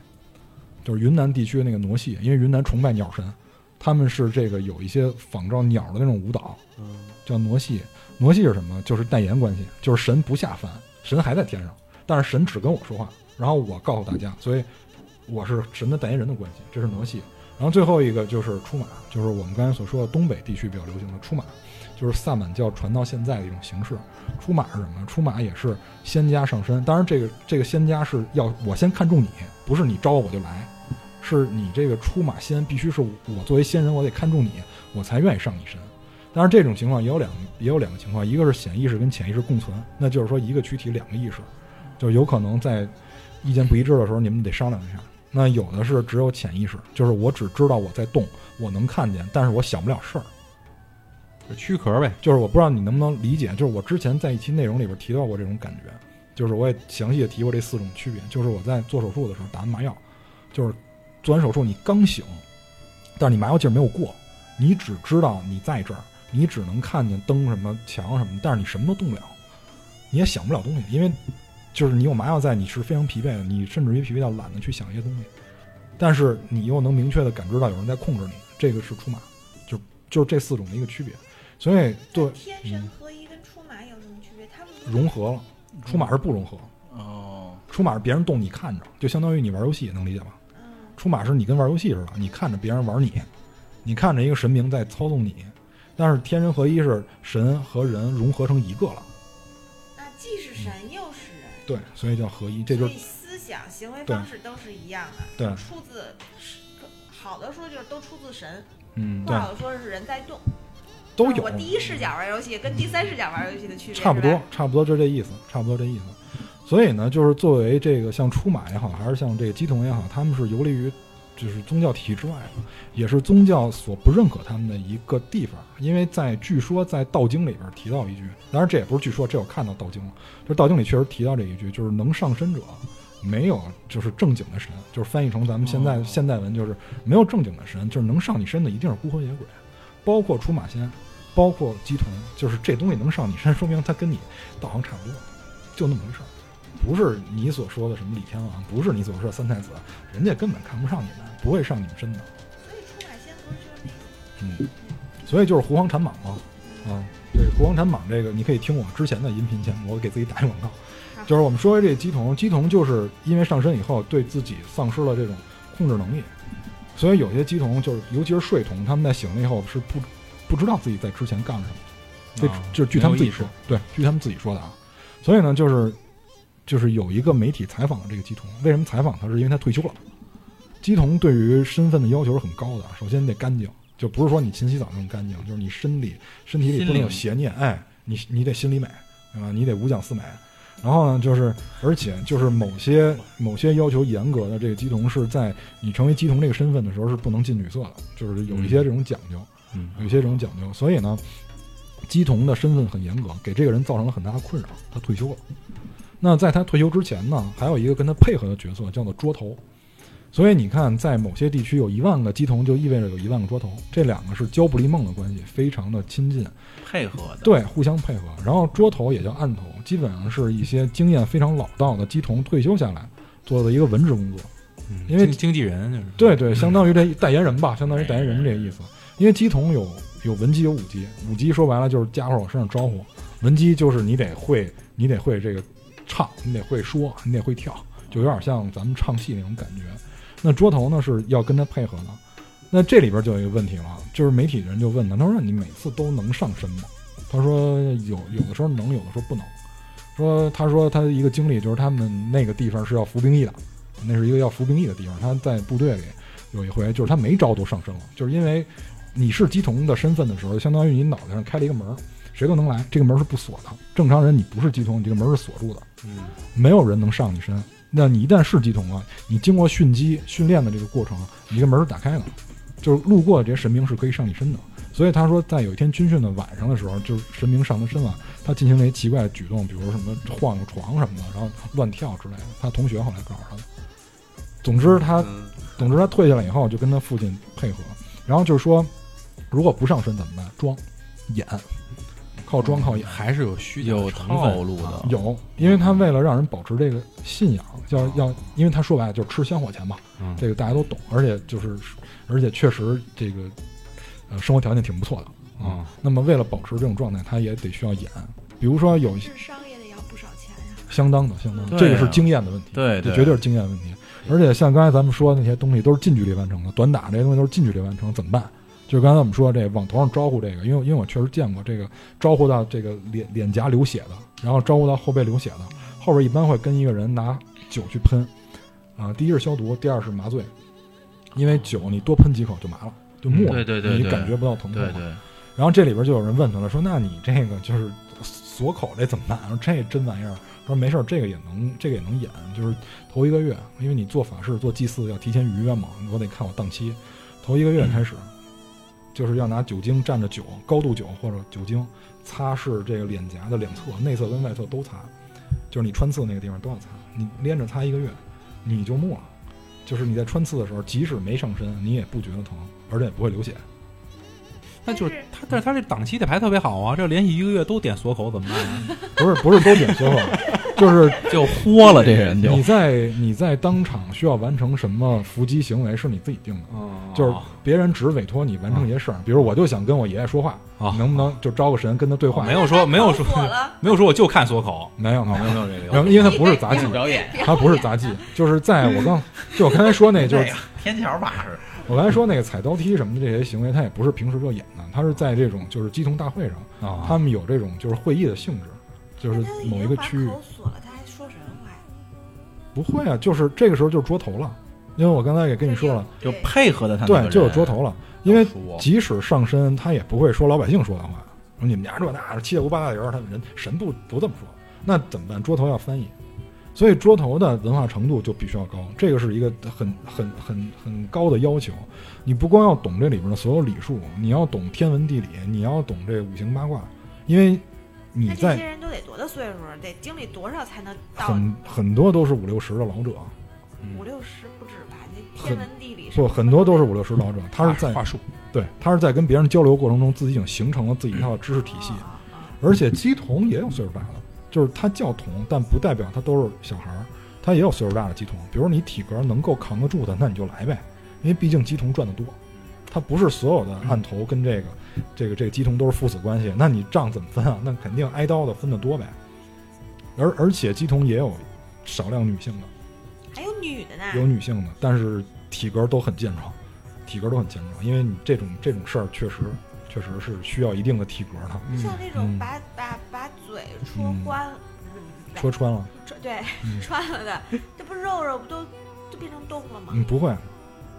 就是云南地区的那个傩戏，因为云南崇拜鸟神，他们是这个有一些仿照鸟的那种舞蹈，嗯，叫傩戏。傩戏是什么？就是代言关系，就是神不下凡，神还在天上，但是神只跟我说话，然后我告诉大家，所以我是神的代言人的关系，这是傩戏。然后最后一个就是出马，就是我们刚才所说的东北地区比较流行的出马，就是萨满教传到现在的一种形式。出马是什么？出马也是仙家上身，当然这个这个仙家是要我先看中你，不是你招我就来，是你这个出马仙必须是我作为仙人，我得看中你，我才愿意上你身。当然这种情况也有两也有两个情况，一个是显意识跟潜意识共存，那就是说一个躯体两个意识，就有可能在意见不一致的时候，你们得商量一下。那有的是只有潜意识，就是我只知道我在动，我能看见，但是我想不了事儿。躯壳呗。就是我不知道你能不能理解，就是我之前在一期内容里边提到过这种感觉，就是我也详细的提过这四种区别。就是我在做手术的时候打完麻药，就是做完手术你刚醒，但是你麻药劲儿没有过，你只知道你在这儿，你只能看见灯什么墙什么，但是你什么都动不了，你也想不了东西，因为就是你有麻药在，你是非常疲惫的，你甚至于疲惫到懒得去想一些东西，但是你又能明确的感知到有人在控制你，这个是出马，就就是这四种的一个区别。所以对天神合一跟出马有什么区别？他们融合了，出马是不融合，哦，出马是别人动你看着，就相当于你玩游戏，能理解吧？嗯。出马是你跟玩游戏似的，你看着别人玩你，你看着一个神明在操纵你，但是天人合一是神和人融合成一个了，那既是神又是人，对，所以叫合一，这就是思想、行为方式都是一样的，对。出自好的说就是都出自神，嗯对。不好的说是人在动。都有我，第一视角玩游戏跟第三视角玩游戏的区别差不多，差不多就这意思，差不多这意思。所以呢，就是作为这个像出马也好，还是像这个鸡童也好，他们是游离于就是宗教体系之外的，也是宗教所不认可他们的一个地方。因为在据说在《道经》里边提到一句，当然这也不是据说，这我看到《道经》了，就是《道经》里确实提到这一句，就是能上身者。没有，就是正经的神，就是翻译成咱们现在、哦现代文，就是没有正经的神，就是能上你身的一定是孤魂野鬼，包括出马仙，包括鸡童，就是这东西能上你身，说明它跟你道行差不多，就那么回事儿，不是你所说的什么李天王，不是你所说的三太子，人家根本看不上你们，不会上你们身的，所以出马仙不是就是嗯，所以就是狐黄产蟒嘛，啊，这个狐黄产蟒这个你可以听我之前的音频节目，我给自己打一广告。就是我们说这鸡童，鸡童就是因为上身以后对自己丧失了这种控制能力，所以有些鸡童就是，尤其是睡童，他们在醒了以后是不不知道自己在之前干了什么，这、啊就是据他们自己说，对，据他们自己说的啊。所以呢，就是就是有一个媒体采访了这个鸡童，为什么采访他？是因为他退休了。鸡童对于身份的要求是很高的，首先你得干净，就不是说你勤洗澡那种干净，就是你身体身体里不能有邪念，哎，你你得心里美，对吧？你得五讲四美。然后呢，就是而且就是某些某些要求严格的这个鸡童是在你成为鸡童这个身份的时候是不能进女色的，就是有一些这种讲究，嗯有些这种讲究。所以呢，姬童的身份很严格，给这个人造成了很大的困扰，他退休了。那在他退休之前呢，还有一个跟他配合的角色叫做桌头。所以你看，在某些地区有一万个鸡童，就意味着有一万个桌头，这两个是交不离梦的关系，非常的亲近。配合的，对，互相配合。然后桌头也叫案头，基本上是一些经验非常老道的鸡童退休下来做的一个文职工作。嗯因为经经纪人就是对对，相当于这代言人吧，相当于代言人这个意思。因为鸡童有有文姬有武姬，武姬说白了就是家伙往身上招呼，文姬就是你得会，你得会这个唱，你得会说，你得会跳，就有点像咱们唱戏那种感觉。那桌头呢是要跟他配合的。那这里边就有一个问题了，就是媒体人就问他，他说你每次都能上身吗？他说有有的时候能，有的时候不能。说他说他一个经历就是他们那个地方是要服兵役的，那是一个要服兵役的地方。他在部队里有一回就是他没招都上身了，就是因为你是鸡童的身份的时候，相当于你脑袋上开了一个门儿，谁都能来，这个门是不锁的。正常人你不是鸡童，你这个门是锁住的，嗯没有人能上你身。那你一旦是鸡童了，你经过训鸡训练的这个过程，你这个门是打开的，就是路过的这些神明是可以上你身的。所以他说，在有一天军训的晚上的时候，就是神明上他身了，他进行了一些奇怪的举动，比如什么晃悠床什么的，然后乱跳之类的。他同学后来告诉他的。总之他，嗯总之他退下来以后就跟他父亲配合，然后就是说，如果不上身怎么办？装，演，靠装靠演。还是有虚假有套路的。啊有，因为他为了让人保持这个信仰，要要，因为他说白了就是吃香火钱嘛，嗯。这个大家都懂，而且就是，而且确实这个，呃，生活条件挺不错的。啊。那么为了保持这种状态，他也得需要演，比如说有一些是商业的要不少钱呀、相当的相当的，啊。这个是经验的问题，对对，这绝对是经验问题。而且像刚才咱们说的那些东西都是近距离完成的，短打这些东西都是近距离完成，怎么办？就是刚才我们说这往头上招呼这个，因为因为我确实见过这个招呼到这个脸脸颊流血的，然后招呼到后背流血的，后边一般会跟一个人拿酒去喷，啊，第一是消毒，第二是麻醉，因为酒你多喷几口就麻了，就没了，对对对对你感觉不到疼痛了。对对，然后这里边就有人问他了，说那你这个就是锁口这怎么办？说这真玩意儿，说没事儿，这个也能这个也能演，就是头一个月，因为你做法事做祭祀要提前预约嘛，我得看我档期，头一个月开始，就是要拿酒精蘸着酒，高度酒或者酒精擦拭这个脸颊的两侧，内侧跟外侧都擦，就是你穿刺那个地方都要擦，你连着擦一个月，你就木了。就是你在穿刺的时候，即使没上身，你也不觉得疼，而且也不会流血。那就是他，但是他这档期得排特别好啊！这连续一个月都点锁口怎么办啊？不是不是都点锁口，就是 就豁了这人就你在你在当场需要完成什么伏击行为是你自己定的，哦就是别人只委托你完成一些事儿，比如我就想跟我爷爷说话，啊能不能就招个神跟他对话？没有说没有说，没有说我就看锁口，没有没有没有没有这个因为他不是杂技，表演，它不是杂技，就是在我刚就我刚才说那 就是这个天桥把式，我刚才说那个踩刀梯什么的这些行为，他也不是平时就演的，他是在这种就是鸡同大会上，啊他们有这种就是会议的性质，就是某一个区域锁了，他还说什么话呀？不会啊，就是这个时候就是捉头了，因为我刚才也跟你说了。就配合的他那个对，就有捉头了。因为即使上身，他也不会说老百姓说的话，说你们家这那七大姑八大姨，他们人神不不这么说。那怎么办？捉头要翻译，所以桌头的文化程度就必须要高，这个是一个很很很很高的要求。你不光要懂这里边的所有礼数，你要懂天文地理，你要懂这五行八卦，因为你在这些人都得多大岁数啊？得经历多少才能到很很多都是五六十的老者，五六十不止吧？那天文地理不很多都是五六十老者，他是在话术，对他是在跟别人交流过程中自己已经形成了自己一套知识体系，而且鸡童也有岁数大的，就是他叫童，但不代表他都是小孩儿，他也有岁数大的鸡童。比如你体格能够扛得住的，那你就来呗，因为毕竟鸡童赚得多，他不是所有的案头跟这个这个这个鸡童都是父子关系，那你账怎么分啊？那肯定挨刀的分的多呗。而而且鸡童也有少量女性的，还有女的呢，有女性的，但是体格都很健壮，体格都很健壮，因为你这种这种事儿确实确实是需要一定的体格的。像那种嗯把把把嘴戳嗯关，说穿了，戳对嗯 穿了的，这不肉肉不都都变成洞了吗？嗯，不会，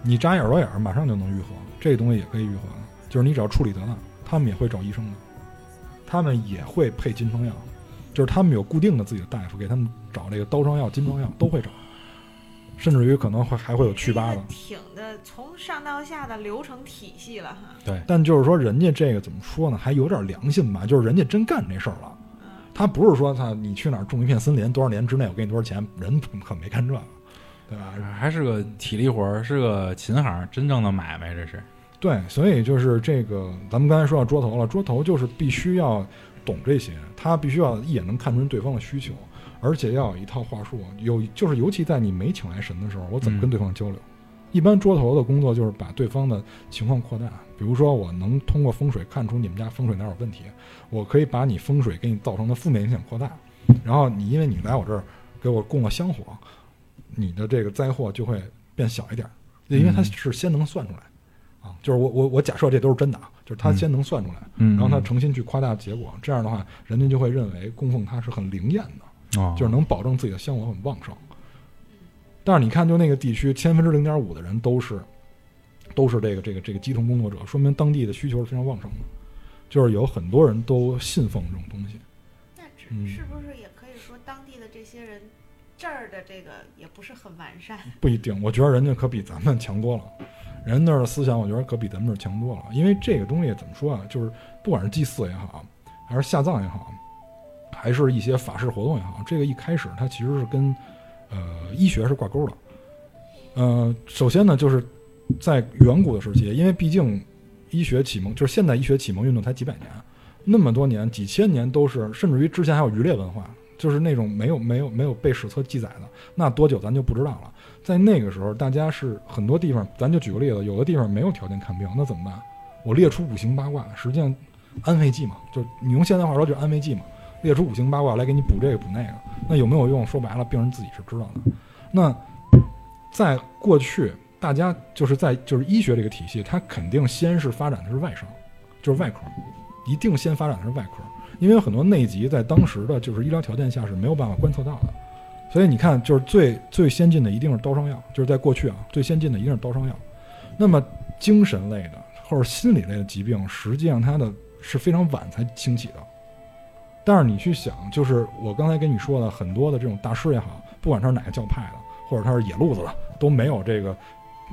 你扎耳朵眼儿马上就能愈合，这个东西也可以愈合的，就是你只要处理得当，他们也会找医生的，他们也会配金疮药，就是他们有固定的自己的大夫给他们找这个刀疮药、金疮药都会找，甚至于可能会还会有祛疤的。挺的，从上到下的流程体系了哈。对，但就是说，人家这个怎么说呢？还有点良心吧，就是人家真干这事儿了。嗯，他不是说他你去哪儿种一片森林，多少年之内我给你多少钱，人可没干这个，对吧？还是个体力活儿，是个琴行，真正的买卖，这是。对，所以就是这个，咱们刚才说到桌头了，桌头就是必须要懂这些，他必须要一眼能看出对方的需求，而且要有一套话术，有就是尤其在你没请来神的时候，我怎么跟对方交流？一般桌头的工作就是把对方的情况扩大，比如说我能通过风水看出你们家风水哪有问题，我可以把你风水给你造成的负面影响扩大，然后你因为你来我这儿给我供了香火，你的这个灾祸就会变小一点儿，因为它是先能算出来。啊，就是我我我假设这都是真的啊，就是他先能算出来，嗯然后他诚心去夸大结果，这样的话，人家就会认为供奉他是很灵验的，哦，就是能保证自己的香火很旺盛。但是你看，就那个地区，千分之零点五的人都是都是这个这个这个鸡童工作者，说明当地的需求是非常旺盛的，就是有很多人都信奉这种东西。那只嗯是不是也可以说当地的这些人这儿的这个也不是很完善？不一定，我觉得人家可比咱们强多了。人那儿的思想，我觉得可比咱们这儿强多了。因为这个东西怎么说啊，就是不管是祭祀也好，还是下葬也好，还是一些法事活动也好，这个一开始它其实是跟呃医学是挂钩的。呃，首先呢，就是在远古的时期，因为毕竟医学启蒙就是现代医学启蒙运动才几百年，那么多年几千年都是，甚至于之前还有渔猎文化，就是那种没有没有没有被史册记载的，那多久咱就不知道了。在那个时候，大家是很多地方，咱就举个例子，有的地方没有条件看病，那怎么办？我列出五行八卦，实际上安慰剂嘛，就你用现代话说就是安慰剂嘛，列出五行八卦来给你补这个补那个，那有没有用？说白了，病人自己是知道的。那在过去，大家就是在就是医学这个体系，它肯定先是发展的是外伤，就是外科，一定先发展的是外科，因为很多内疾在当时的就是医疗条件下是没有办法观测到的。所以你看，就是最最先进的一定是刀伤药，就是在过去啊，最先进的一定是刀伤药。那么精神类的或者心理类的疾病，实际上它的是非常晚才兴起的。但是你去想，就是我刚才跟你说的很多的这种大师也好，不管他是哪个教派的，或者他是野路子的，都没有这个。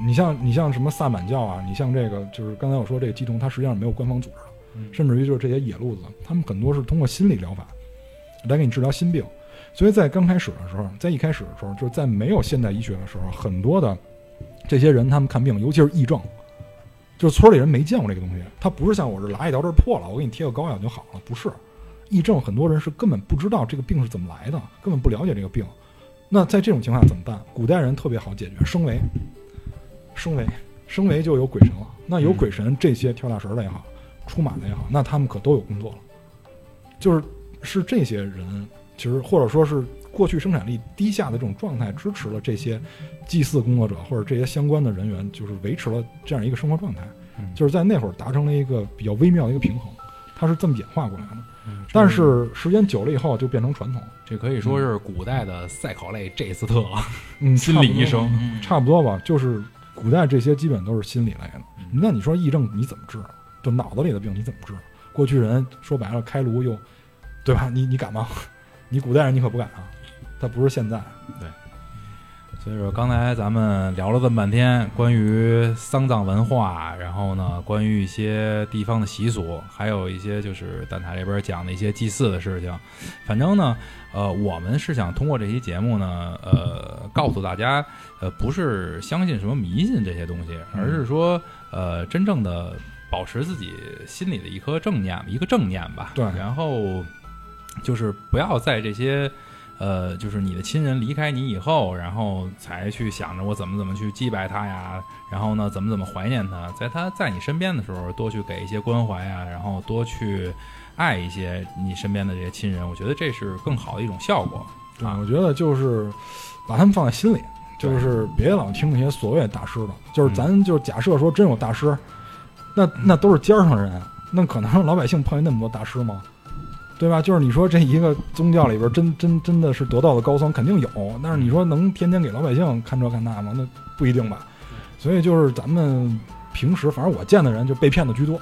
你像你像什么萨满教啊，你像这个就是刚才我说这个鸡童，它实际上没有官方组织，甚至于就是这些野路子，他们很多是通过心理疗法来给你治疗心病。所以在刚开始的时候，在一开始的时候，就是在没有现代医学的时候，很多的这些人他们看病，尤其是癔症，就是村里人没见过这个东西。他不是像我这拉一刀这破了，我给你贴个膏药就好了，不是。癔症很多人是根本不知道这个病是怎么来的，根本不了解这个病。那在这种情况下怎么办？古代人特别好解决，升维，升维，升维就有鬼神了。那有鬼神，这些跳大神的也好，出马的也好，那他们可都有工作了。就是是这些人，其实或者说是过去生产力低下的这种状态，支持了这些祭祀工作者或者这些相关的人员，就是维持了这样一个生活状态，嗯就是在那会儿达成了一个比较微妙的一个平衡，它是这么演化过来的。嗯但是时间久了以后就变成传统，这可以说是古代的赛考类这斯特了，嗯，心理医生。嗯，差不多吧，就是古代这些基本都是心理类的。嗯那你说癔症你怎么治？就脑子里的病你怎么治？过去人说白了开颅又，对吧？你你敢吗？你古代人你可不敢啊。它不是现在。对所以说，刚才咱们聊了这么半天关于丧葬文化，然后呢，关于一些地方的习俗，还有一些就是蛋挞这边讲的一些祭祀的事情。反正呢，呃，我们是想通过这期节目呢，呃，告诉大家，呃，不是相信什么迷信这些东西，而是说，呃，真正的保持自己心里的一颗正念，一个正念吧。对然后就是不要在这些。呃，就是你的亲人离开你以后，然后才去想着我怎么怎么去祭拜他呀，然后呢，怎么怎么怀念他，在他在你身边的时候，多去给一些关怀啊，然后多去爱一些你身边的这些亲人，我觉得这是更好的一种效果。对，啊我觉得就是把他们放在心里，就是别老听那些所谓的大师的，就是咱就假设说真有大师，那那都是尖儿上人，那可能老百姓碰见那么多大师吗？对吧？就是你说这一个宗教里边真真真的是得道的高僧，肯定有，但是你说能天天给老百姓看这看那吗？那不一定吧。所以就是咱们平时，反正我见的人就被骗的居多，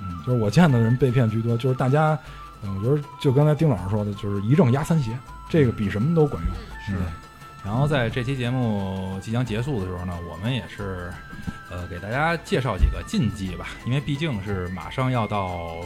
嗯，就是我见的人被骗居多，就是大家，嗯，我觉得就刚才丁老师说的，就是一正压三邪，这个比什么都管用。是。然后在这期节目即将结束的时候呢，我们也是，呃，给大家介绍几个禁忌吧，因为毕竟是马上要到，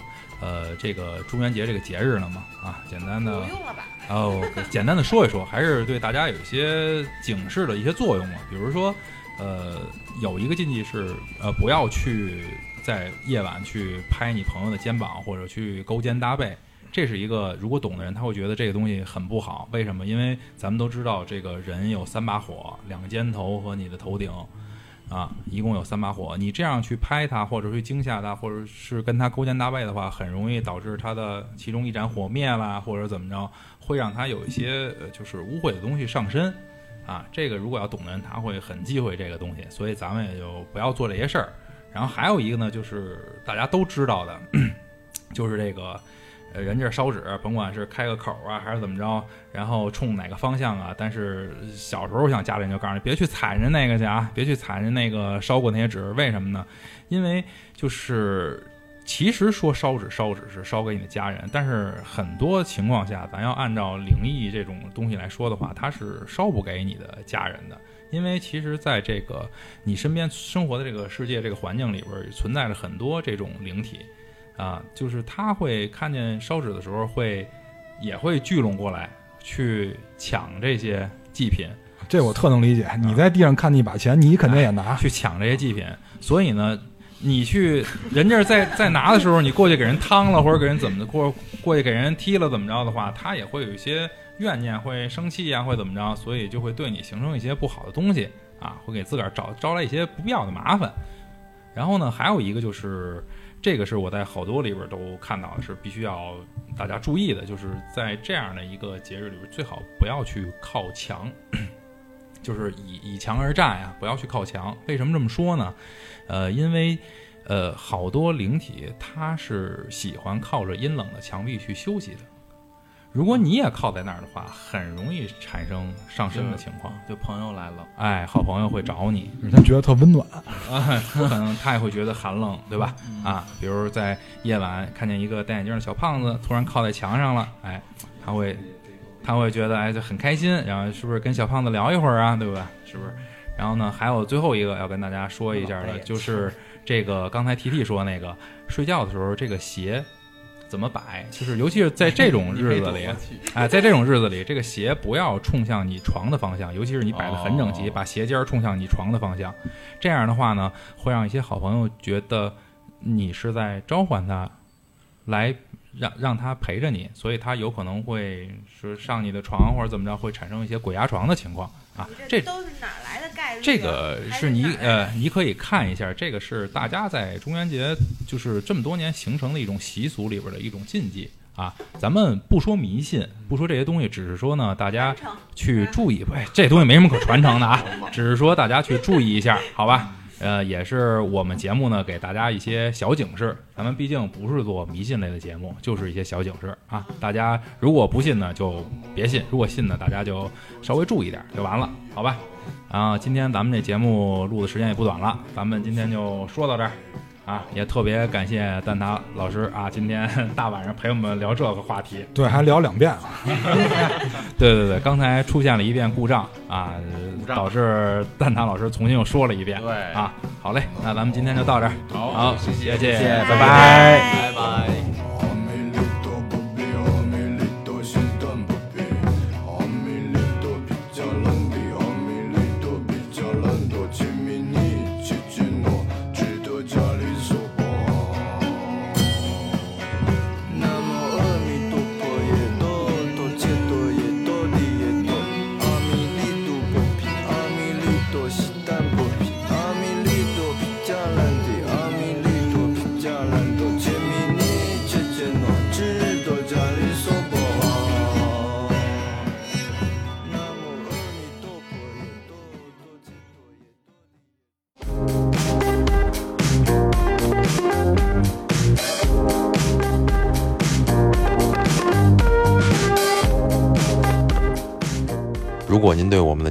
呃，这个中元节这个节日了嘛，啊，简单的不用了吧？哦，简单的说一说，还是对大家有一些警示的一些作用嘛。比如说，呃，有一个禁忌是，呃，不要去在夜晚去拍你朋友的肩膀或者去勾肩搭背。这是一个，如果懂的人，他会觉得这个东西很不好。为什么？因为咱们都知道，这个人有三把火，两个肩头和你的头顶，啊，一共有三把火。你这样去拍他，或者去惊吓他，或者是跟他勾肩搭背的话，很容易导致他的其中一盏火灭了，或者怎么着，会让他有一些呃就是污秽的东西上身。啊，这个如果要懂的人，他会很忌讳这个东西，所以咱们也就不要做这些事儿。然后还有一个呢，就是大家都知道的，就是这个。人家烧纸，甭管是开个口啊，还是怎么着，然后冲哪个方向啊？但是小时候像家里人就告诉你，别去踩人那个去啊，别去踩人那个烧过那些纸，为什么呢？因为就是其实说烧纸烧纸是烧给你的家人，但是很多情况下，咱要按照灵异这种东西来说的话，它是烧不给你的家人的。因为其实，在这个你身边生活的这个世界、这个环境里边，存在着很多这种灵体。啊，就是他会看见烧纸的时候会，也会聚拢过来去抢这些祭品，这我特能理解。你在地上看见一把钱，你肯定也拿。去抢这些祭品。所以呢，你去人家在在拿的时候，你过去给人趟了，或者给人怎么的，过过去给人踢了怎么着的话，他也会有一些怨念，会生气呀，会怎么着，所以就会对你形成一些不好的东西啊，会给自个儿找招来一些不必要的麻烦。然后呢，还有一个就是。这个是我在好多里边都看到的，是必须要大家注意的，就是在这样的一个节日里边，最好不要去靠墙，就是以以墙而战呀，不要去靠墙。为什么这么说呢？呃，因为呃，好多灵体它是喜欢靠着阴冷的墙壁去休息的。如果你也靠在那儿的话，很容易产生上身的情况。就朋友来了，哎，好朋友会找你，他觉得特温暖，啊，可能他也会觉得寒冷，对吧？啊，比如在夜晚看见一个戴眼镜的小胖子突然靠在墙上了，哎，他会他会觉得哎就很开心，然后是不是跟小胖子聊一会儿啊，对吧？是不是？然后呢，还有最后一个要跟大家说一下的，就是这个刚才提提说那个睡觉的时候这个鞋怎么摆，就是尤其是在这种 日子里，哎，在这种日子里，这个鞋不要冲向你床的方向，尤其是你摆的很整齐，哦把鞋尖儿冲向你床的方向。这样的话呢，会让一些好朋友觉得你是在召唤他，来让让他陪着你，所以他有可能会说上你的床或者怎么着，会产生一些鬼压床的情况啊。这都是哪来的概率啊？这个是你呃，你可以看一下，这个是大家在中元节就是这么多年形成的一种习俗里边的一种禁忌啊。咱们不说迷信，不说这些东西，只是说呢，大家去注意，哎，这东西没什么可传承的啊，只是说大家去注意一下，好吧？呃，也是我们节目呢给大家一些小警示，咱们毕竟不是做迷信类的节目，就是一些小警示啊。大家如果不信呢，就别信；如果信呢，大家就稍微注意点就完了，好吧？啊，今天咱们这节目录的时间也不短了，咱们今天就说到这儿。啊，也特别感谢蛋挞老师啊，今天大晚上陪我们聊这个话题。对，还聊两遍 啊。对对对，刚才出现了一遍故障啊，障导致蛋挞老师重新又说了一遍。对啊，好嘞，那咱们今天就到这儿。好好，谢谢，谢谢，拜拜。